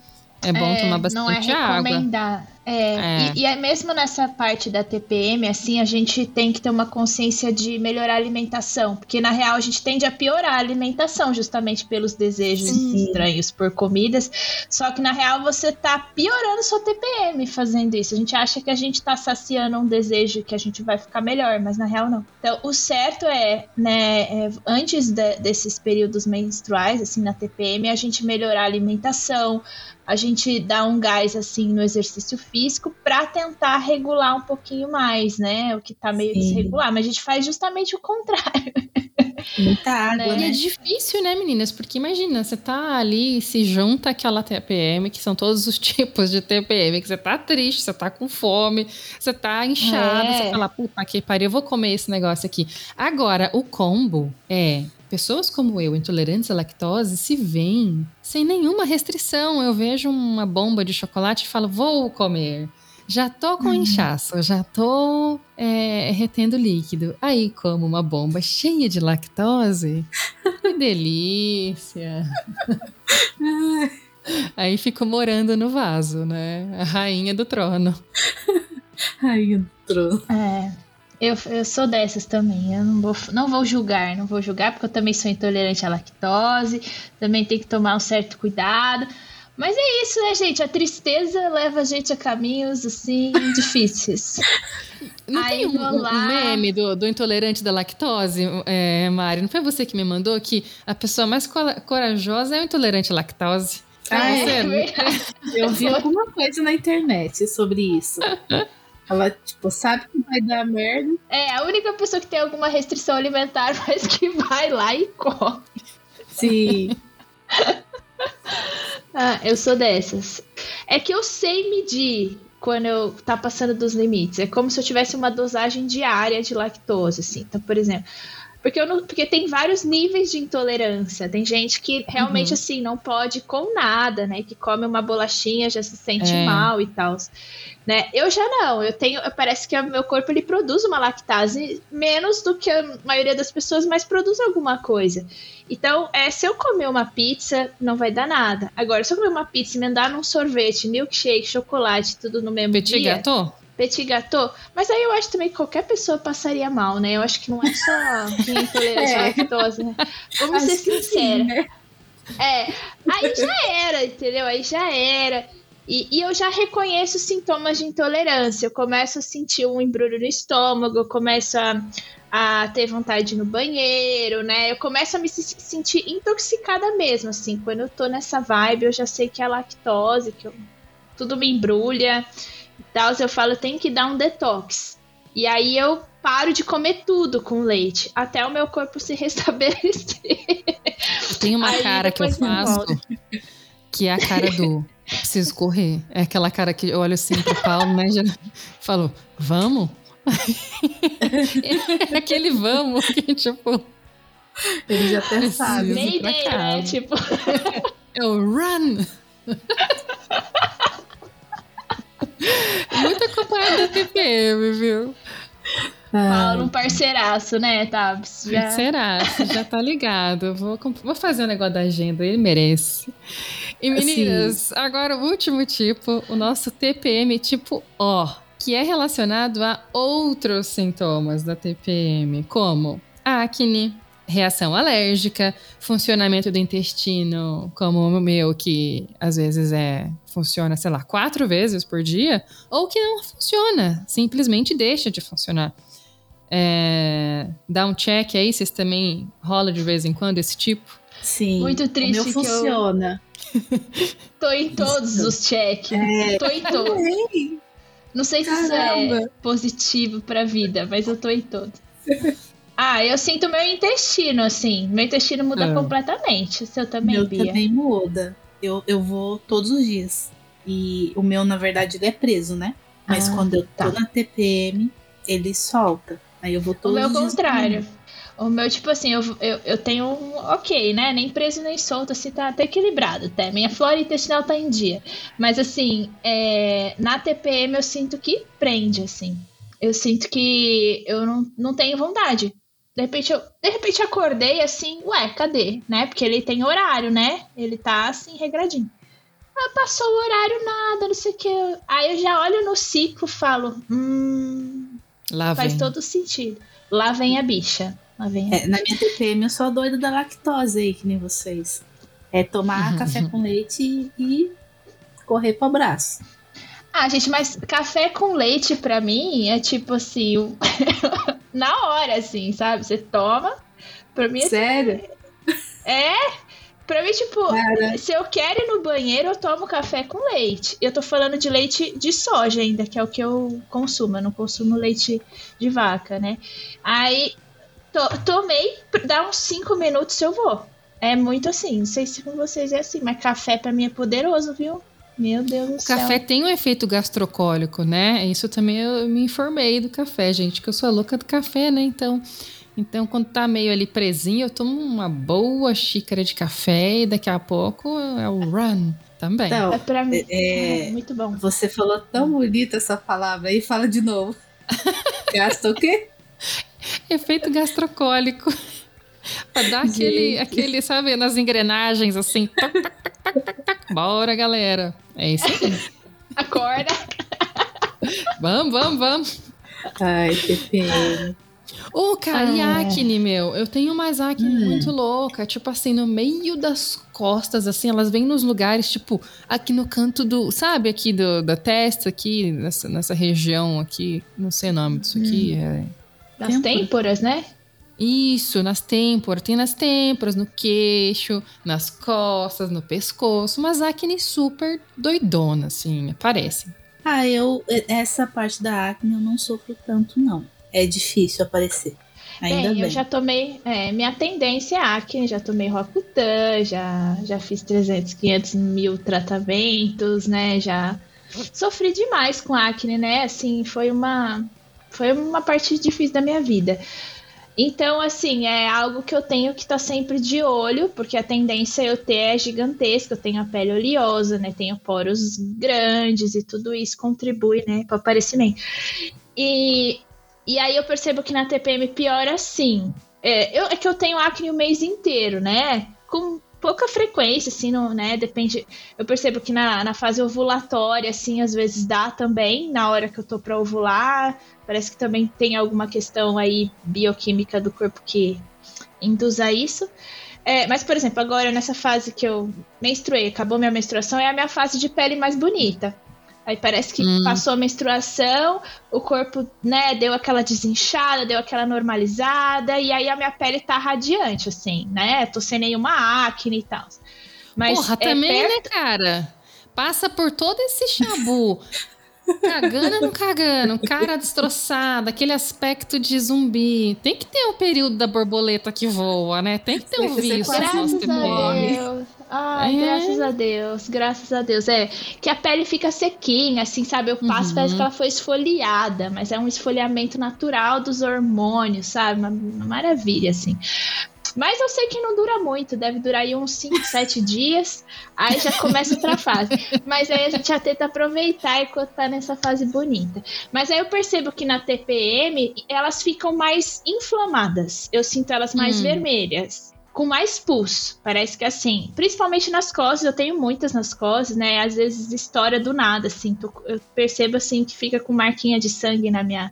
é bom é, tomar bastante não é água. É, é. E, e é mesmo nessa parte da TPM, assim, a gente tem que ter uma consciência de melhorar a alimentação, porque na real a gente tende a piorar a alimentação justamente pelos desejos Sim. estranhos por comidas, só que na real você tá piorando sua TPM fazendo isso. A gente acha que a gente tá saciando um desejo que a gente vai ficar melhor, mas na real não. Então, o certo é, né, é, antes de, desses períodos menstruais, assim, na TPM, a gente melhorar a alimentação, a gente dá um gás assim no exercício físico para tentar regular um pouquinho mais, né? O que tá meio Sim. desregular, mas a gente faz justamente o contrário. Muita [laughs] água, né? né? E é difícil, né, meninas? Porque imagina, você tá ali, se junta aquela TPM, que são todos os [laughs] tipos de TPM, que você tá triste, você tá com fome, você tá inchado, é. você fala, puta que pariu, eu vou comer esse negócio aqui. Agora, o combo é Pessoas como eu, intolerantes à lactose, se veem sem nenhuma restrição. Eu vejo uma bomba de chocolate e falo, vou comer. Já tô com uhum. inchaço, já tô é, retendo líquido. Aí, como uma bomba cheia de lactose, que [laughs] delícia! [laughs] Aí fico morando no vaso, né? A rainha do trono. rainha do trono. É. Eu, eu sou dessas também. Eu não vou, não vou julgar, não vou julgar, porque eu também sou intolerante à lactose, também tenho que tomar um certo cuidado. Mas é isso, né, gente? A tristeza leva a gente a caminhos, assim, [laughs] difíceis. Não Aí, tem um, um, meme do, do, intolerante da lactose, é, Mari? Não foi você que me mandou que a pessoa mais corajosa é o intolerante à lactose? Ah, é, é Eu vi [laughs] alguma coisa na internet sobre isso. [laughs] Ela, tipo, sabe que vai dar merda. É, a única pessoa que tem alguma restrição alimentar, [laughs] mas que vai lá e come. Sim. [laughs] ah, eu sou dessas. É que eu sei medir quando eu tá passando dos limites. É como se eu tivesse uma dosagem diária de lactose, assim. Então, por exemplo, porque, eu não, porque tem vários níveis de intolerância. Tem gente que realmente, uhum. assim, não pode com nada, né? Que come uma bolachinha, já se sente é. mal e tal. Né? Eu já não, eu tenho, parece que o meu corpo ele produz uma lactase menos do que a maioria das pessoas, mas produz alguma coisa. Então, é, se eu comer uma pizza, não vai dar nada. Agora, se eu comer uma pizza e me andar num sorvete, milkshake, chocolate, tudo no mesmo Petit dia... Gâteau? Petit gâteau. Mas aí eu acho também que qualquer pessoa passaria mal, né? Eu acho que não é só quem é intolerante [laughs] à lactose, né? Vamos acho ser sinceros. Né? É, aí já era, entendeu? Aí já era. E, e, eu já reconheço sintomas de intolerância. Eu começo a sentir um embrulho no estômago, eu começo a, a ter vontade no banheiro, né? Eu começo a me sentir intoxicada mesmo, assim. Quando eu tô nessa vibe, eu já sei que é lactose, que eu, tudo me embrulha tal, eu falo, tem que dar um detox. E aí eu paro de comer tudo com leite, até o meu corpo se [laughs] restabelecer. Tem uma aí, cara que eu faço, que é a cara do preciso correr. É aquela cara que eu olho assim pro Paulo, né? Já falo, vamos? é [laughs] aquele vamos que, tipo. Ele já até sabe. Mayday, né? Tipo. Eu run! [laughs] Muito acompanhado da TPM, viu? Paulo, um parceiraço, né, Tabs? Já... Parceiraço, já tá ligado. Vou, vou fazer o um negócio da agenda, ele merece. E meninas, Sim. agora o último tipo, o nosso TPM tipo O, que é relacionado a outros sintomas da TPM, como acne, reação alérgica, funcionamento do intestino, como o meu, que às vezes é funciona, sei lá, quatro vezes por dia, ou que não funciona, simplesmente deixa de funcionar. É, dá um check aí, vocês também rola de vez em quando esse tipo? Sim. Muito triste o meu funciona. Eu... [laughs] Tô em todos os checks. É. Tô em todos. Não sei se Caramba. isso é positivo pra vida, mas eu tô em todos. [laughs] Ah, eu sinto meu intestino, assim. Meu intestino muda Ah. completamente. O seu também, meu Bia? também muda. Eu, eu vou todos os dias. E o meu, na verdade, ele é preso, né? Mas Ah, quando eu tô tá. na TPM, ele solta. Aí eu vou O todos meu os dias. contrário. O meu, tipo assim, eu, eu, eu tenho um ok, né? Nem preso nem solto, assim, tá até equilibrado até. Minha flora intestinal tá em dia. Mas assim, é, na TPM eu sinto que prende, assim. Eu sinto que eu não, não tenho vontade. De repente, eu, de repente acordei assim, ué, cadê? Né? Porque ele tem horário, né? Ele tá assim, regradinho. Ah, passou o horário, nada, não sei o que. Aí eu já olho no ciclo e falo, hum, Lá Faz vem. todo sentido. Lá vem a bicha. Lá vem a... É, na minha TPM eu sou doida da lactose aí, que nem vocês. É tomar [laughs] café com leite e, correr pro abraço. Ah, gente, mas café com leite pra mim é tipo assim, [laughs] na hora, assim, sabe? Você toma. Pra mim, Sério? é. Pra mim, tipo, Cara, se eu quero ir no banheiro, eu tomo café com leite. Eu tô falando de leite de soja ainda, que é o que eu consumo. Eu não consumo leite de vaca, né? Aí, to- tomei, dá uns 5 minutos eu vou. É muito assim. Não sei se com vocês é assim, mas café pra mim é poderoso, viu? Meu Deus do O céu. café tem um efeito gastrocólico, né? Isso também eu me informei do café, gente, que eu sou a louca do café, né? Então, então quando tá meio ali presinho, eu tomo uma boa xícara de café e daqui a pouco é o run também. então, É pra mim. é, É, muito bom. você falou tão bonita essa palavra aí, fala de novo. [laughs] Gasta o quê? Efeito gastrocólico. pra dar aquele, aquele, sabe, nas engrenagens assim. Tac, tac, tac. Bora, galera. É isso aí. [laughs] Acorda. Vamos, vamos, vamos. Ai, TPM. Ô, cara, e Ah, é. acne, meu? Eu tenho mais acne Hum. muito louca. Tipo assim, no meio das costas, assim, elas vêm nos lugares, tipo, aqui no canto do. Sabe, aqui do, da testa, aqui, nessa, nessa região aqui. Não sei o nome disso aqui. Hum. É... Nas Tempo. têmporas, né? Isso, nas têmporas. Tem nas têmporas, no queixo, nas costas, no pescoço. Umas acne super doidona, assim, aparecem. Ah, eu. Essa parte da acne eu não sofro tanto, não. É difícil aparecer. Ainda bem, bem. eu já tomei. é, minha tendência é acne, já tomei Rocutan, já, já fiz 300, 500 mil tratamentos, né? Já sofri demais com acne, né? Assim, foi uma. Foi uma parte difícil da minha vida. Então, assim, é algo que eu tenho que estar sempre de olho, porque a tendência eu ter é gigantesca. Eu tenho a pele oleosa, né? Tenho poros grandes e tudo isso contribui, né, para o aparecimento. E, e aí eu percebo que na TPM piora assim. É, eu, é que eu tenho acne o mês inteiro, né? Com pouca frequência, assim, não, né? Depende. Eu percebo que na, na fase ovulatória, assim, às vezes dá também, na hora que eu tô pra ovular. Parece que também tem alguma questão aí bioquímica do corpo que induz a isso. É, mas, por exemplo, agora nessa fase que eu menstruei, acabou minha menstruação, é a minha fase de pele mais bonita. Aí parece que Hum. passou a menstruação, o corpo, né, deu aquela desinchada, deu aquela normalizada, e aí a minha pele tá radiante, assim, né? Tô sem nenhuma acne e tal. Mas Porra, é também, perto- né, cara? Passa por todo esse chabu. Cagando ou não cagando, cara destroçada, aquele aspecto de zumbi. Tem que ter o período da borboleta que voa, né? Tem que ter um vício. Graças a Deus. Ai, É. graças a Deus, graças a Deus. É que a pele fica sequinha, assim, sabe? Eu passo, Uhum. parece que ela foi esfoliada, mas é um esfoliamento natural dos hormônios, sabe? Uma, uma maravilha, assim. Mas eu sei que não dura muito, deve durar aí uns 5, 7 [laughs] dias, aí já começa outra fase. Mas aí a gente já tenta aproveitar enquanto tá nessa fase bonita. Mas aí eu percebo que na TPM elas ficam mais inflamadas. Eu sinto elas mais Hum. vermelhas. Com mais pus, parece que assim, principalmente nas costas, eu tenho muitas nas costas, né? Às vezes estoura do nada, assim, eu percebo assim que fica com marquinha de sangue na minha,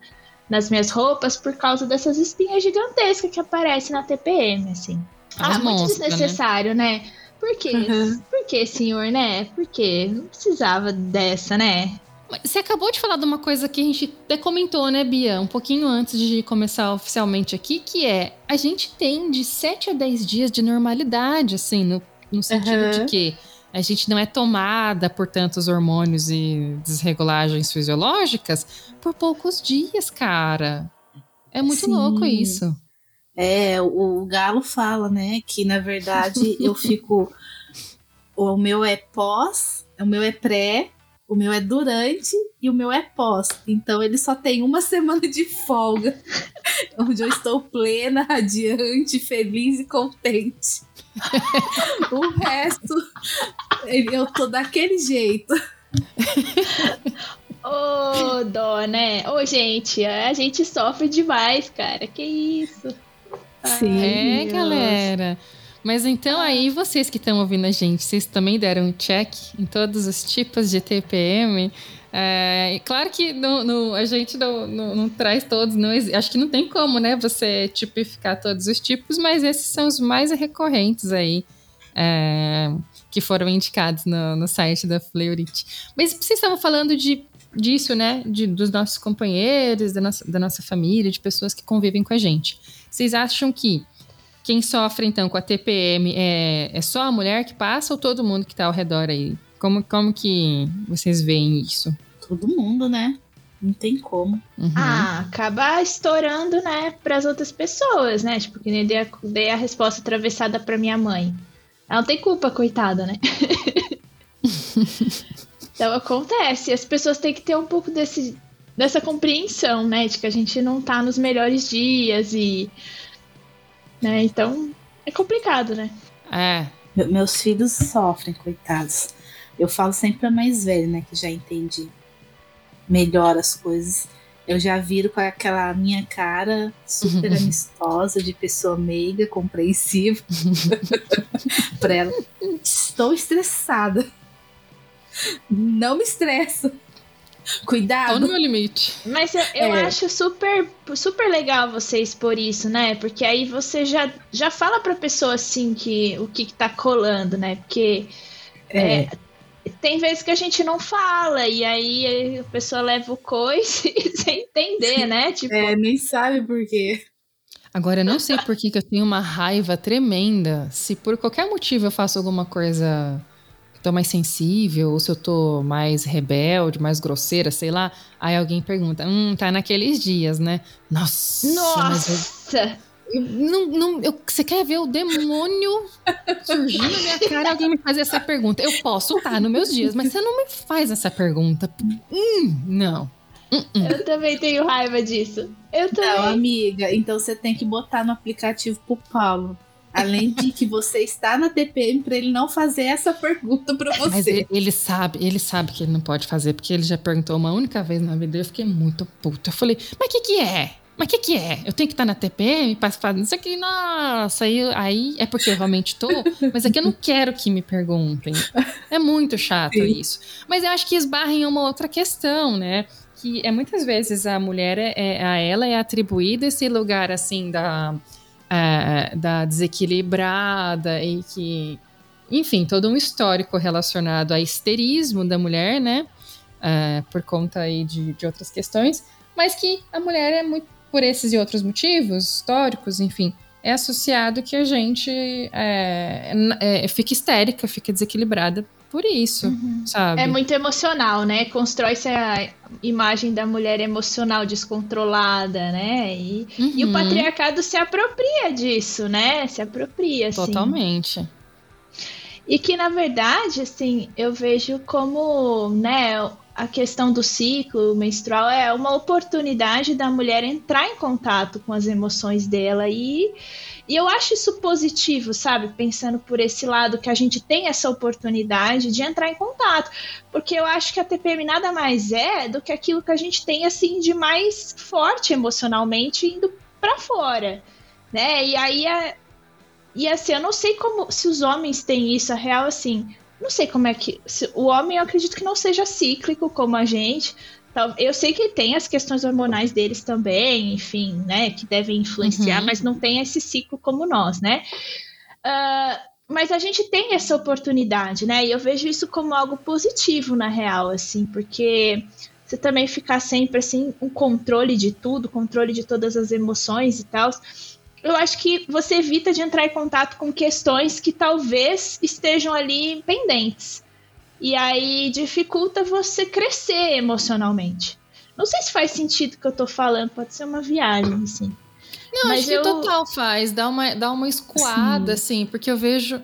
nas minhas roupas por causa dessas espinhas gigantescas que aparecem na TPM, assim. As ah, muito né? desnecessário, né? Por quê? Uhum. Por quê, senhor, né? Por quê? Não precisava dessa, né? Você acabou de falar de uma coisa que a gente até comentou, né, Bia? Um pouquinho antes de começar oficialmente aqui, que é a gente tem de 7 a 10 dias de normalidade, assim, no, no sentido Uhum. de que a gente não é tomada por tantos hormônios e desregulagens fisiológicas por poucos dias, cara. É muito Sim. louco isso. É, o, o Galo fala, né, que na verdade eu [laughs] fico. O meu é pós, o meu é pré, o meu é durante e o meu é pós. Então ele só tem uma [laughs] semana de folga, [laughs] onde eu estou plena, radiante, feliz e contente. [laughs] o resto, eu tô daquele jeito. Ô, oh, dó, né? Ô, oh, gente, a gente sofre demais, cara. Que isso? Sim. É, galera. Mas então aí, vocês que estão ouvindo a gente, vocês também deram um check em todos os tipos de TPM? É, claro que não, não, a gente não, não, não, traz todos, não, acho que não tem como, né, você tipificar todos os tipos, mas esses são os mais recorrentes aí, é, que foram indicados no, no site da Fleurit. Mas vocês estavam falando de, disso, né, de, dos nossos companheiros, da nossa, da nossa família, de pessoas que convivem com a gente. Vocês acham que quem sofre, então, com a TPM é, é só a mulher que passa ou todo mundo que está ao redor aí? Como, como que vocês veem isso? Todo mundo, né? Não tem como. Uhum. Ah, acaba estourando, né, para as outras pessoas, né? Tipo, que nem dei a, dei a resposta atravessada para minha mãe. Ela não tem culpa, coitada, né? [laughs] então acontece. As pessoas têm que ter um pouco desse, dessa compreensão, né? De que a gente não tá nos melhores dias e né? Então é complicado, né? É. Meus filhos sofrem, coitados. Eu falo sempre a mais velha, né? Que já entende melhor as coisas. Eu já viro com aquela minha cara super [laughs] amistosa, de pessoa meiga, compreensiva. [laughs] pra ela. Estou estressada. Não me estressa. [laughs] Cuidado. Tô no meu limite. Mas eu, eu é. acho super, super legal você expor isso, né? Porque aí você já, já fala pra pessoa assim que o que, que tá colando, né? Porque é. É, tem vezes que a gente não fala, e aí a pessoa leva o coice [laughs] sem entender, né? Tipo... É, nem sabe por quê. Agora, eu não sei por que, que eu tenho uma raiva tremenda se por qualquer motivo eu faço alguma coisa tô mais sensível, ou se eu tô mais rebelde, mais grosseira, sei lá. Aí alguém pergunta, hum, tá naqueles dias, né? Nossa! Nossa! Eu, não, não, eu, você quer ver o demônio surgindo na minha cara e alguém me fazer essa pergunta? Eu posso estar tá nos meus dias, mas você não me faz essa pergunta. Hum, não. Uh -uh. Eu também tenho raiva disso. Eu também. Não, amiga, então você tem que botar no aplicativo pro Paulo. Além de que você está na TPM para ele não fazer essa pergunta para você. Mas ele, ele, sabe, ele sabe que ele não pode fazer, porque ele já perguntou uma única vez na vida. Eu fiquei muito puta. Eu falei, mas o que, que é? Mas o que, que é? Eu tenho que estar na TPM para fazer isso aqui? Nossa, aí, aí é porque eu realmente tô, mas é que eu não quero que me perguntem. É muito chato Sim. isso. Mas eu acho que esbarra em uma outra questão, né? Que é muitas vezes a mulher, é, é a ela é atribuída esse lugar assim da é, da desequilibrada e que, enfim, todo um histórico relacionado a histerismo da mulher, né? É, por conta aí de, de outras questões, mas que a mulher é muito, por esses e outros motivos históricos, enfim, é associado que a gente é, é, fica histérica, fica desequilibrada por isso, uhum. sabe? É muito emocional, né? Constrói-se a imagem da mulher emocional descontrolada, né? E, uhum. e o uhum. patriarcado se apropria disso, né? Se apropria, assim. Totalmente. E que, na verdade, assim, eu vejo como, né, a questão do ciclo menstrual é uma oportunidade da mulher entrar em contato com as emoções dela e e eu acho isso positivo, sabe? Pensando por esse lado, que a gente tem essa oportunidade de entrar em contato. Porque eu acho que a TPM nada mais é do que aquilo que a gente tem, assim, de mais forte emocionalmente indo para fora, né? E aí, a, e assim, eu não sei como, se os homens têm isso, a real, assim, não sei como é que. Se, o homem, eu acredito que não seja cíclico como a gente, eu sei que tem as questões hormonais deles também, enfim, né, que devem influenciar, uhum. mas não tem esse ciclo como nós, né? Uh, mas a gente tem essa oportunidade, né? E eu vejo isso como algo positivo na real, assim, porque você também ficar sempre assim, um controle de tudo, controle de todas as emoções e tal. Eu acho que você evita de entrar em contato com questões que talvez estejam ali pendentes. E aí dificulta você crescer emocionalmente. Não sei se faz sentido o que eu tô falando, pode ser uma viagem, assim. Não, Mas acho eu... que total faz, dá uma, dá uma escoada, Sim. assim, porque eu vejo,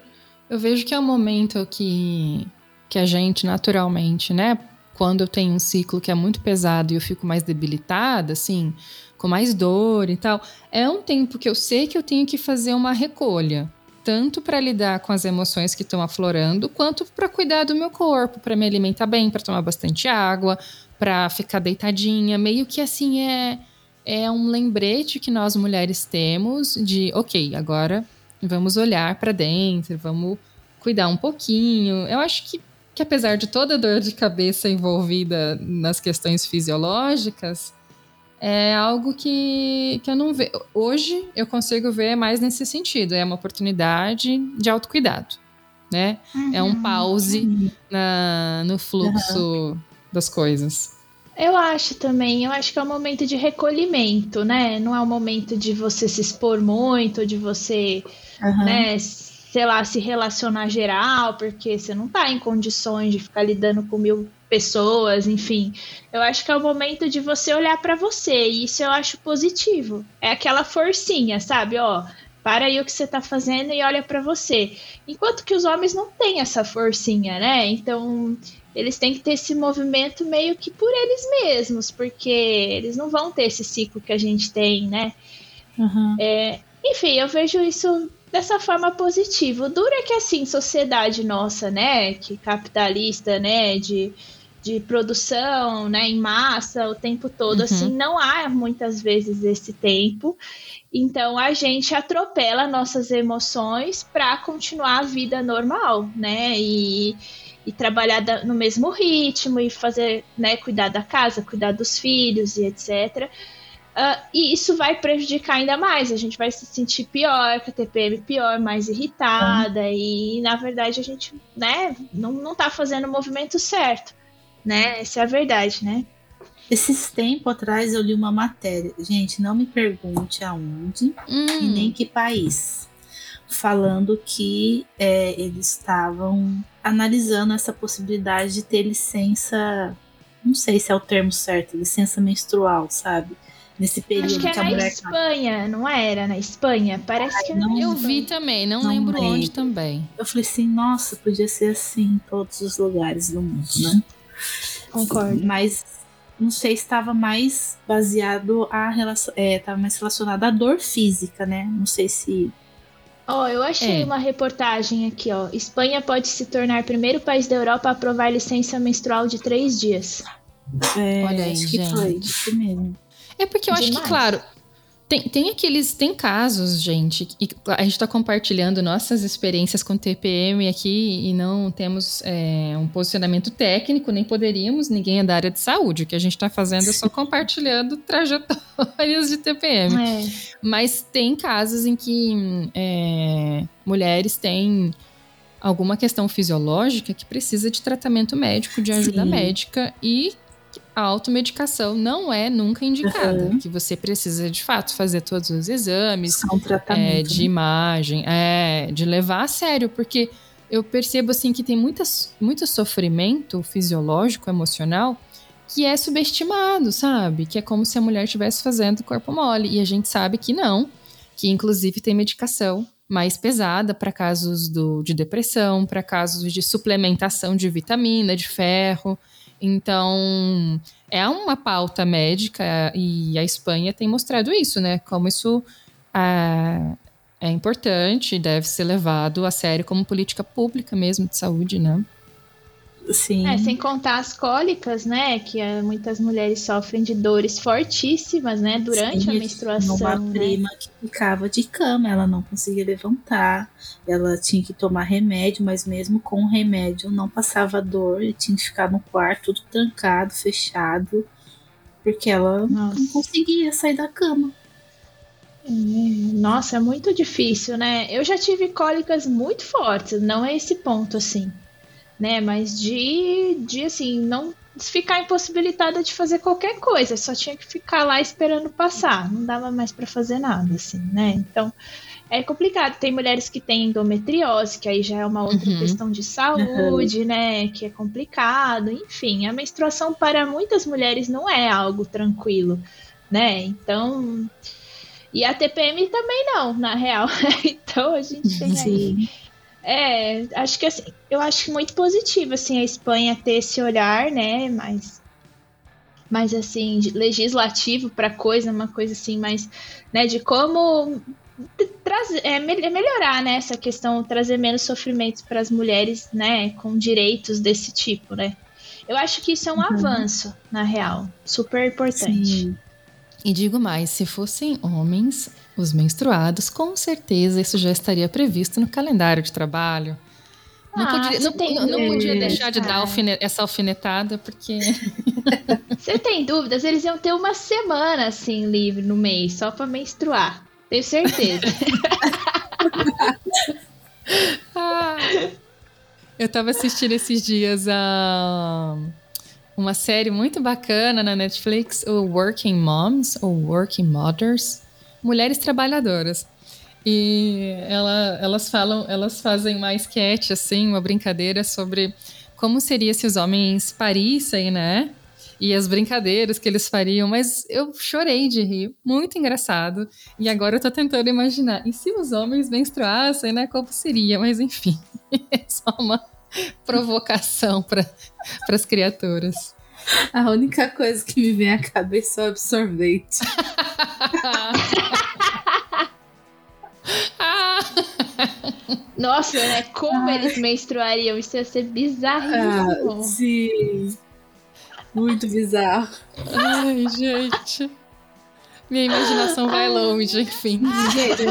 eu vejo que é um momento que, que a gente, naturalmente, né? Quando eu tenho um ciclo que é muito pesado e eu fico mais debilitada, assim, com mais dor e tal, é um tempo que eu sei que eu tenho que fazer uma recolha tanto para lidar com as emoções que estão aflorando, quanto para cuidar do meu corpo, para me alimentar bem, para tomar bastante água, para ficar deitadinha. Meio que assim é é um lembrete que nós mulheres temos de, ok, agora vamos olhar para dentro, vamos cuidar um pouquinho. Eu acho que, que apesar de toda a dor de cabeça envolvida nas questões fisiológicas, é algo que, que eu não vejo. Hoje eu consigo ver mais nesse sentido. É uma oportunidade de autocuidado. Né? Uhum. É um uhum. pause na, no fluxo uhum. das coisas. Eu acho também, eu acho que é um momento de recolhimento, né? Não é um momento de você se expor muito, de você, uhum. né, sei lá, se relacionar geral, porque você não tá em condições de ficar lidando com mil pessoas, enfim. Eu acho que é o momento de você olhar para você, e isso eu acho positivo. É aquela forcinha, sabe? Ó, para aí o que você tá fazendo e olha para você. Enquanto que os homens não têm essa forcinha, né? Então, eles têm que ter esse movimento meio que por eles mesmos, porque eles não vão ter esse ciclo que a gente tem, né? Uhum. É, enfim, eu vejo isso dessa forma positiva. O duro é que assim, sociedade nossa, né, que capitalista, né, de de produção, né, em massa o tempo todo, uhum. assim, não há muitas vezes esse tempo. Então a gente atropela nossas emoções para continuar a vida normal, né? E, e trabalhar no mesmo ritmo e fazer, né, cuidar da casa, cuidar dos filhos e etc. Uh, ah, e isso vai prejudicar ainda mais. A gente vai se sentir pior, com a TPM pior, mais irritada, uhum. e na verdade a gente né, não, não tá fazendo o movimento certo né? Essa é a verdade, né? Esses tempos atrás eu li uma matéria, gente, não me pergunte aonde hum. e nem que país, falando que é, eles estavam analisando essa possibilidade de ter licença, não sei se é o termo certo, licença menstrual, sabe? Nesse período Acho que, que a mulher. Na Espanha, não era? Na Espanha? Parece Ai, que não. Eu vi também, não, não lembro, lembro onde também. Eu falei assim, nossa, podia ser assim em todos os lugares do mundo, né? Concordo. Mas não sei se estava mais baseado a relação, é, estava mais relacionado à dor física, né? Não sei se Ó, oh, eu achei é. uma reportagem aqui, ó. Espanha pode se tornar o primeiro país da Europa a aprovar licença menstrual de três dias. É, Olha aí, acho gente. que foi isso mesmo. É porque eu Demais. acho que, claro, tem, tem aqueles. Tem casos, gente, e a gente está compartilhando nossas experiências com TPM aqui e não temos é, um posicionamento técnico, nem poderíamos, ninguém é da área de saúde. O que a gente está fazendo é só compartilhando [laughs] trajetórias de TPM. É. Mas tem casos em que é, mulheres têm alguma questão fisiológica que precisa de tratamento médico, de ajuda Sim. médica e a automedicação não é nunca indicada. Uhum. Que você precisa, de fato, fazer todos os exames um é, de né? imagem, é, de levar a sério, porque eu percebo assim que tem muitas, muito sofrimento fisiológico, emocional, que é subestimado, sabe? Que é como se a mulher estivesse fazendo corpo mole. E a gente sabe que não, que inclusive tem medicação mais pesada para casos do, de depressão, para casos de suplementação de vitamina, de ferro. Então, é uma pauta médica e a Espanha tem mostrado isso, né? Como isso é, é importante, deve ser levado a sério como política pública mesmo de saúde, né? Sim. É, sem contar as cólicas, né? Que é, muitas mulheres sofrem de dores fortíssimas, né? Durante Sim, a menstruação. Uma né? prima que ficava de cama, ela não conseguia levantar, ela tinha que tomar remédio, mas mesmo com o remédio não passava dor, e tinha que ficar no quarto tudo trancado, fechado, porque ela Nossa. não conseguia sair da cama. Hum, nossa, é muito difícil, né? Eu já tive cólicas muito fortes, não é esse ponto assim né? Mas de, de assim, não ficar impossibilitada de fazer qualquer coisa, só tinha que ficar lá esperando passar, não dava mais para fazer nada, assim, né? Então é complicado. Tem mulheres que têm endometriose, que aí já é uma outra uhum. questão de saúde, uhum. né? Que é complicado. Enfim, a menstruação para muitas mulheres não é algo tranquilo, né? Então E a TPM também não, na real. [laughs] então a gente tem aí. É, acho que assim, eu acho muito positivo assim a Espanha ter esse olhar, né, mais mais assim legislativo para coisa, uma coisa assim mais, né, de como trazer, é, melhorar né, essa questão, trazer menos sofrimentos para as mulheres, né, com direitos desse tipo, né? Eu acho que isso é um uhum. avanço, na real, super importante. Sim. E digo mais, se fossem homens, os menstruados, com certeza isso já estaria previsto no calendário de trabalho. Não, ah, podia, não, não, não podia deixar de dar alfine, essa alfinetada, porque. [laughs] Você tem dúvidas? Eles iam ter uma semana assim livre no mês, só para menstruar. Tenho certeza. [laughs] ah, eu tava assistindo esses dias a. Uh uma série muito bacana na Netflix, o Working Moms, ou Working Mothers, Mulheres Trabalhadoras. E ela, elas falam, elas fazem uma sketch, assim, uma brincadeira sobre como seria se os homens parissem, né? E as brincadeiras que eles fariam, mas eu chorei de rir, muito engraçado. E agora eu tô tentando imaginar, e se os homens menstruassem, né? Como seria? Mas enfim, [laughs] é só uma provocação para as criaturas. A única coisa que me vem à cabeça é o [laughs] absorvente. Nossa, né? Como Ai. eles menstruariam? Isso ia ser bizarro. Ah, sim. Muito bizarro. Ai, gente. Minha imaginação vai longe, enfim. Gente,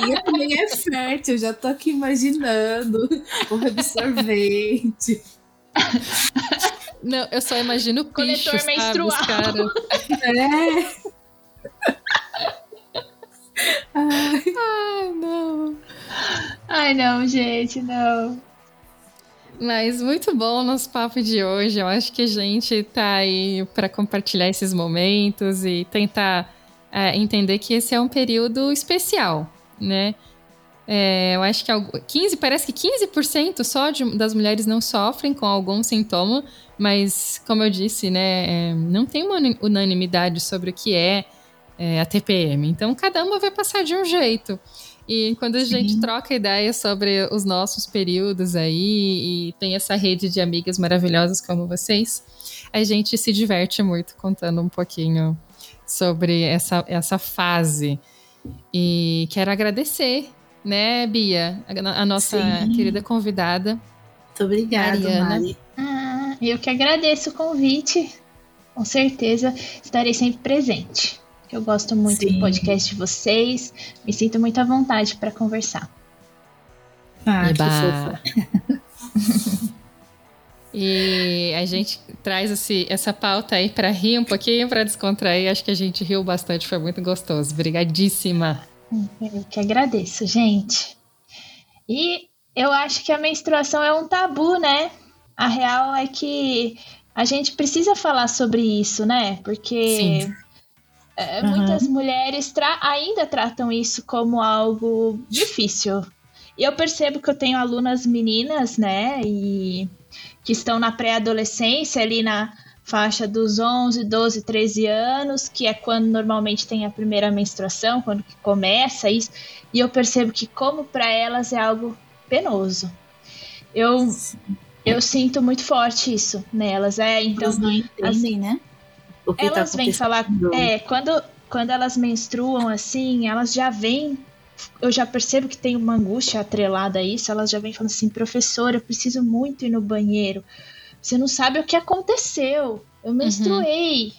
minha também é fértil, eu já tô aqui imaginando o absorvente. Não, eu só imagino o Coletor sabe, menstrual. Cara. É. Ai. Ai, não. Ai, não, gente, não. Mas muito bom o nosso papo de hoje. Eu acho que a gente tá aí para compartilhar esses momentos e tentar é, entender que esse é um período especial, né? É, eu acho que 15, parece que 15% só de, das mulheres não sofrem com algum sintoma, mas como eu disse, né, é, não tem uma unanimidade sobre o que é, é, a TPM. Então cada uma vai passar de um jeito. E quando a Sim. gente troca ideias sobre os nossos períodos aí e tem essa rede de amigas maravilhosas como vocês, a gente se diverte muito contando um pouquinho sobre essa, essa fase. E quero agradecer, né, Bia, a, a nossa Sim. querida convidada. Muito obrigada, Mariana. Mari. Ah, eu que agradeço o convite. Com certeza estarei sempre presente. Eu gosto muito Sim. do podcast de vocês. Me sinto muito à vontade para conversar. Ah, Eba. que fofa. [laughs] E a gente traz esse, essa pauta aí para rir um pouquinho, para descontrair. Acho que a gente riu bastante, foi muito gostoso. Obrigadíssima. Eu que agradeço, gente. E eu acho que a menstruação é um tabu, né? A real é que a gente precisa falar sobre isso, né? Porque é, uhum. muitas mulheres tra ainda tratam isso como algo difícil. E eu percebo que eu tenho alunas meninas, né? E que estão na pré-adolescência, ali na faixa dos 11, 12, 13 anos, que é quando normalmente tem a primeira menstruação, quando começa isso, e eu percebo que como para elas é algo penoso. Eu eu sinto muito forte isso nelas, é, então elas não entendem, as, né? O que tá elas tá vêm falar, é, quando quando elas menstruam assim, elas já vêm eu já percebo que tem uma angústia atrelada a isso, elas já vêm falando assim, professora, eu preciso muito ir no banheiro. Você não sabe o que aconteceu. Eu menstruei. Uhum.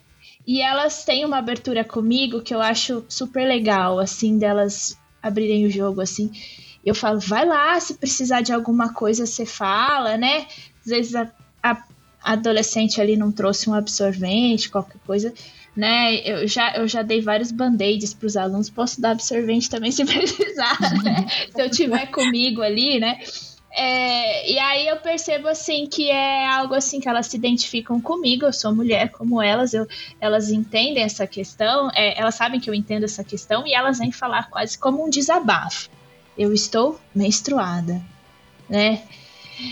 E elas têm uma abertura comigo que eu acho super legal, assim, delas abrirem o jogo, assim. Eu falo, vai lá, se precisar de alguma coisa, você fala, né? Às vezes a, a adolescente ali não trouxe um absorvente, qualquer coisa né? Eu já, eu já dei vários band-aids para os alunos, posso dar absorvente também [laughs] se precisar, né? se eu tiver comigo ali, né? É, e aí eu percebo assim que é algo assim que elas se identificam comigo, eu sou mulher como elas, eu, elas entendem essa questão, é, elas sabem que eu entendo essa questão e elas vêm falar quase como um desabafo. Eu estou menstruada, né?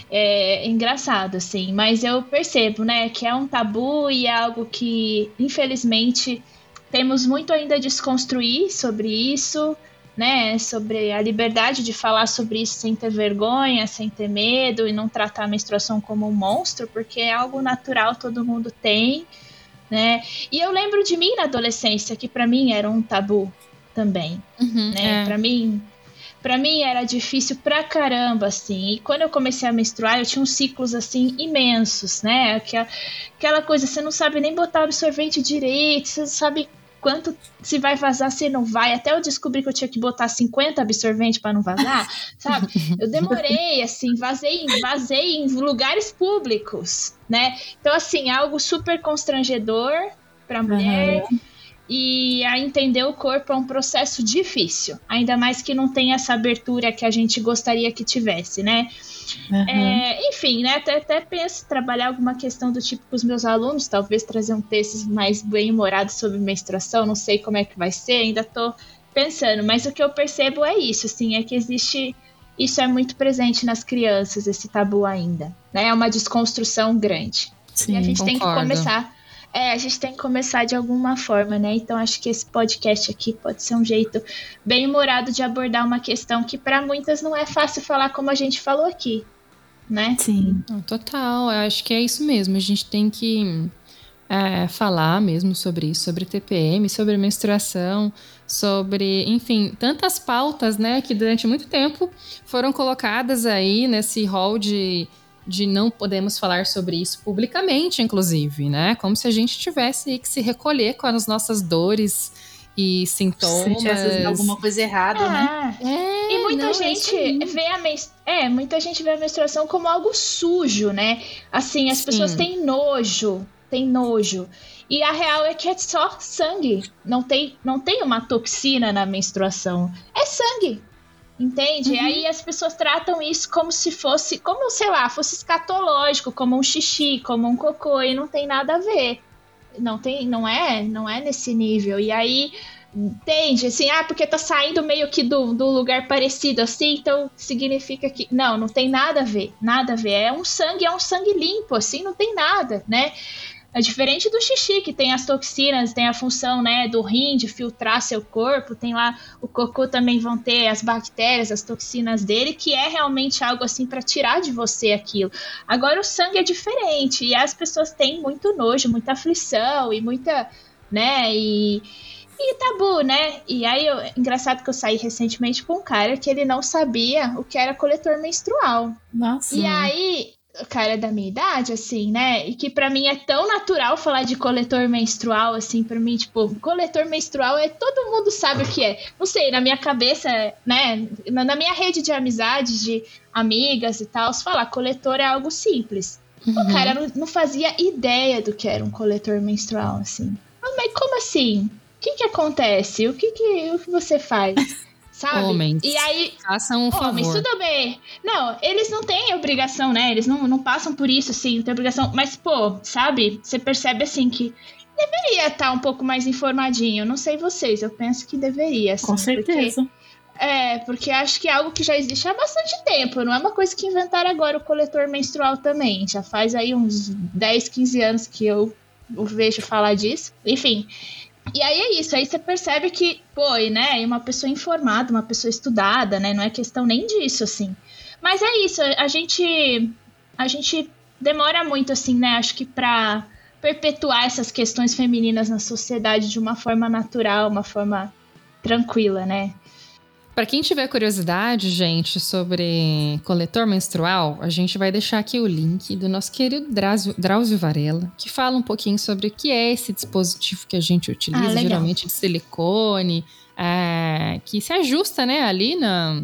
É engraçado, assim, mas eu percebo, né, que é um tabu e é algo que, infelizmente, temos muito ainda a desconstruir sobre isso, né? Sobre a liberdade de falar sobre isso sem ter vergonha, sem ter medo e não tratar a menstruação como um monstro, porque é algo natural, todo mundo tem, né? E eu lembro de mim na adolescência, que para mim era um tabu também, uhum, né? É. Para mim, para mim era difícil pra caramba, assim. E quando eu comecei a menstruar, eu tinha uns ciclos, assim, imensos, né? Aquela, aquela coisa, você não sabe nem botar absorvente direito, você não sabe quanto se vai vazar, se não vai. Até eu descobri que eu tinha que botar 50 absorvente para não vazar, [laughs] sabe? Eu demorei, assim, vazei, vazei em lugares públicos, né? Então, assim, algo super constrangedor para mulher. Uhum e a entender o corpo é um processo difícil, ainda mais que não tem essa abertura que a gente gostaria que tivesse, né? Uhum. É, enfim, né? Até, até penso trabalhar alguma questão do tipo com os meus alunos, talvez trazer um texto mais bem-humorado sobre menstruação, não sei como é que vai ser, ainda tô pensando, mas o que eu percebo é isso, assim, é que existe isso é muito presente nas crianças, esse tabu ainda, né? É uma desconstrução grande. Sim, e a gente concordo. tem que começar é, a gente tem que começar de alguma forma, né? Então acho que esse podcast aqui pode ser um jeito bem humorado de abordar uma questão que para muitas não é fácil falar como a gente falou aqui, né? Sim. Total, eu acho que é isso mesmo. A gente tem que é, falar mesmo sobre isso, sobre TPM, sobre menstruação, sobre, enfim, tantas pautas, né, que durante muito tempo foram colocadas aí nesse hall de de não podemos falar sobre isso publicamente, inclusive, né? Como se a gente tivesse que se recolher com as nossas dores e sintomas. Se alguma coisa errada, é. né? É, e muita não, é gente é vê a é, muita gente vê a menstruação como algo sujo, né? Assim, as Sim. pessoas têm nojo, têm nojo. E a real é que é só sangue. Não tem, não tem uma toxina na menstruação. É sangue. Entende? Uhum. E aí as pessoas tratam isso como se fosse, como sei lá, fosse escatológico, como um xixi, como um cocô, e não tem nada a ver. Não tem, não é, não é nesse nível. E aí entende? Assim, ah, porque tá saindo meio que do, do lugar parecido assim, então significa que. Não, não tem nada a ver, nada a ver. É um sangue, é um sangue limpo, assim, não tem nada, né? É diferente do xixi, que tem as toxinas, tem a função né, do rim de filtrar seu corpo, tem lá o cocô também vão ter as bactérias, as toxinas dele, que é realmente algo assim para tirar de você aquilo. Agora o sangue é diferente e as pessoas têm muito nojo, muita aflição e muita, né, e e tabu, né? E aí, eu, engraçado que eu saí recentemente com um cara que ele não sabia o que era coletor menstrual. Nossa. E aí, cara da minha idade, assim, né? E que para mim é tão natural falar de coletor menstrual, assim, para mim, tipo, coletor menstrual é todo mundo sabe o que é. Não sei, na minha cabeça, né? Na minha rede de amizades, de amigas e tal, falar coletor é algo simples. Uhum. O cara não, não, fazia ideia do que era um coletor menstrual, assim. Mas como assim? O que que acontece? O que que, o que você faz? [laughs] sabe? Homens. E aí. Façam um homens, favor. tudo bem. Não, eles não têm obrigação, né? Eles não, não passam por isso, assim, não tem obrigação. Mas, pô, sabe? Você percebe assim que deveria estar um pouco mais informadinho. Não sei vocês, eu penso que deveria. Assim, Com certeza. Porque, é, porque acho que é algo que já existe há bastante tempo. Não é uma coisa que inventaram agora o coletor menstrual também. Já faz aí uns 10, 15 anos que eu vejo falar disso. Enfim. E aí é isso, aí você percebe que, foi, né, uma pessoa informada, uma pessoa estudada, né, não é questão nem disso, assim. Mas é isso, a gente, a gente demora muito, assim, né, acho que pra perpetuar essas questões femininas na sociedade de uma forma natural, uma forma tranquila, né. Para quem tiver curiosidade, gente, sobre coletor menstrual, a gente vai deixar aqui o link do nosso querido Drauzio, Drauzio Varela, que fala um pouquinho sobre o que é esse dispositivo que a gente utiliza, ah, geralmente de silicone, é, que se ajusta, né, ali na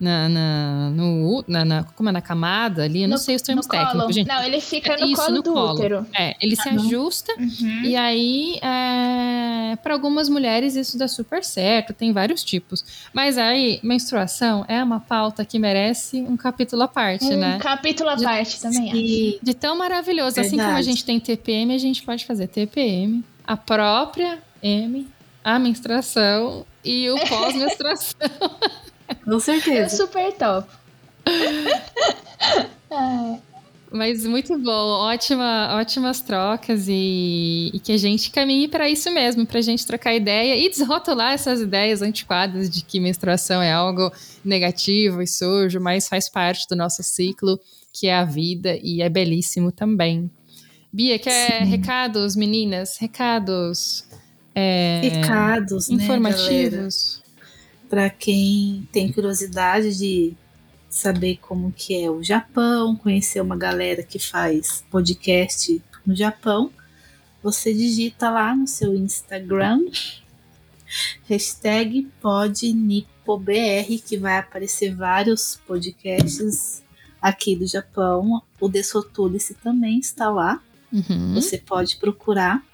na, na, no, na, na, como é na camada ali, eu não sei os termos técnicos, gente. Não, ele fica no Isso, colo no do colo. útero. É, ele se ajusta uhum. e aí, é, para algumas mulheres isso dá super certo, tem vários tipos. Mas aí, menstruação é uma pauta que merece um capítulo à parte, um né? Um capítulo à de, parte também, de, de tão maravilhoso. Verdade. Assim como a gente tem TPM, a gente pode fazer TPM, a própria M, a menstruação e o [laughs] pós-menstruação. Com certeza. É super top. [laughs] Mas muito bom, Ótima, ótimas trocas e, e que a gente caminhe para isso mesmo, para a gente trocar ideia e desrotular essas ideias antiquadas de que menstruação é algo negativo e sujo, mas faz parte do nosso ciclo, que é a vida e é belíssimo também. Bia, quer Sim. recados, meninas? Recados. É, recados, né, informativos. Né, para quem tem curiosidade de saber como que é o Japão, conhecer uma galera que faz podcast no Japão, você digita lá no seu Instagram hashtag podnipobr que vai aparecer vários podcasts aqui do Japão. O Desotulice também está lá. Uhum. Você pode procurar.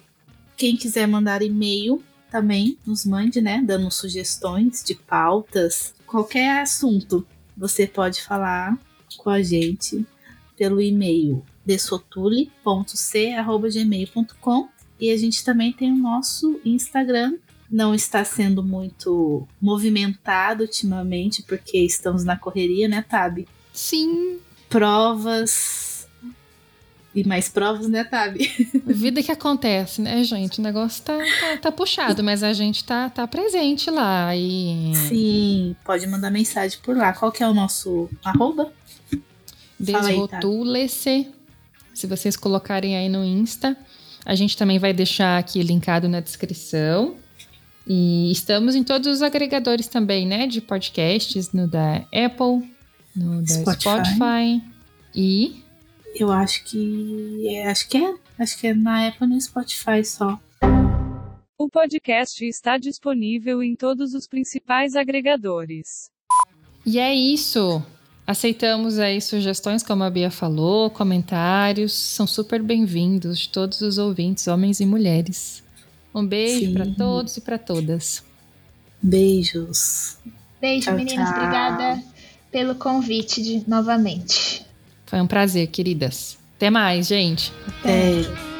Quem quiser mandar e-mail também nos mande, né? Dando sugestões de pautas, qualquer assunto você pode falar com a gente pelo e-mail desotule.c@gmail.com e a gente também tem o nosso Instagram. Não está sendo muito movimentado ultimamente porque estamos na correria, né, Tabi? Sim. Provas, e mais provas, né, Tabi? [laughs] Vida que acontece, né, gente? O negócio tá, tá, tá, puxado, mas a gente tá, tá presente lá. E... Sim, pode mandar mensagem por lá. Qual que é o nosso arroba? Desrotule-se. Se vocês colocarem aí no Insta. A gente também vai deixar aqui linkado na descrição. E estamos em todos os agregadores também, né? De podcasts, no da Apple, no da Spotify, Spotify e eu acho que é, acho que é, acho que é na Apple e no Spotify só. O podcast está disponível em todos os principais agregadores. E é isso. Aceitamos aí sugestões, como a Bia falou, comentários, são super bem-vindos todos os ouvintes, homens e mulheres. Um beijo para todos e para todas. Beijos. Beijo, tchau, meninas. Tchau. Obrigada pelo convite de, novamente. Foi um prazer, queridas. Até mais, gente. Até.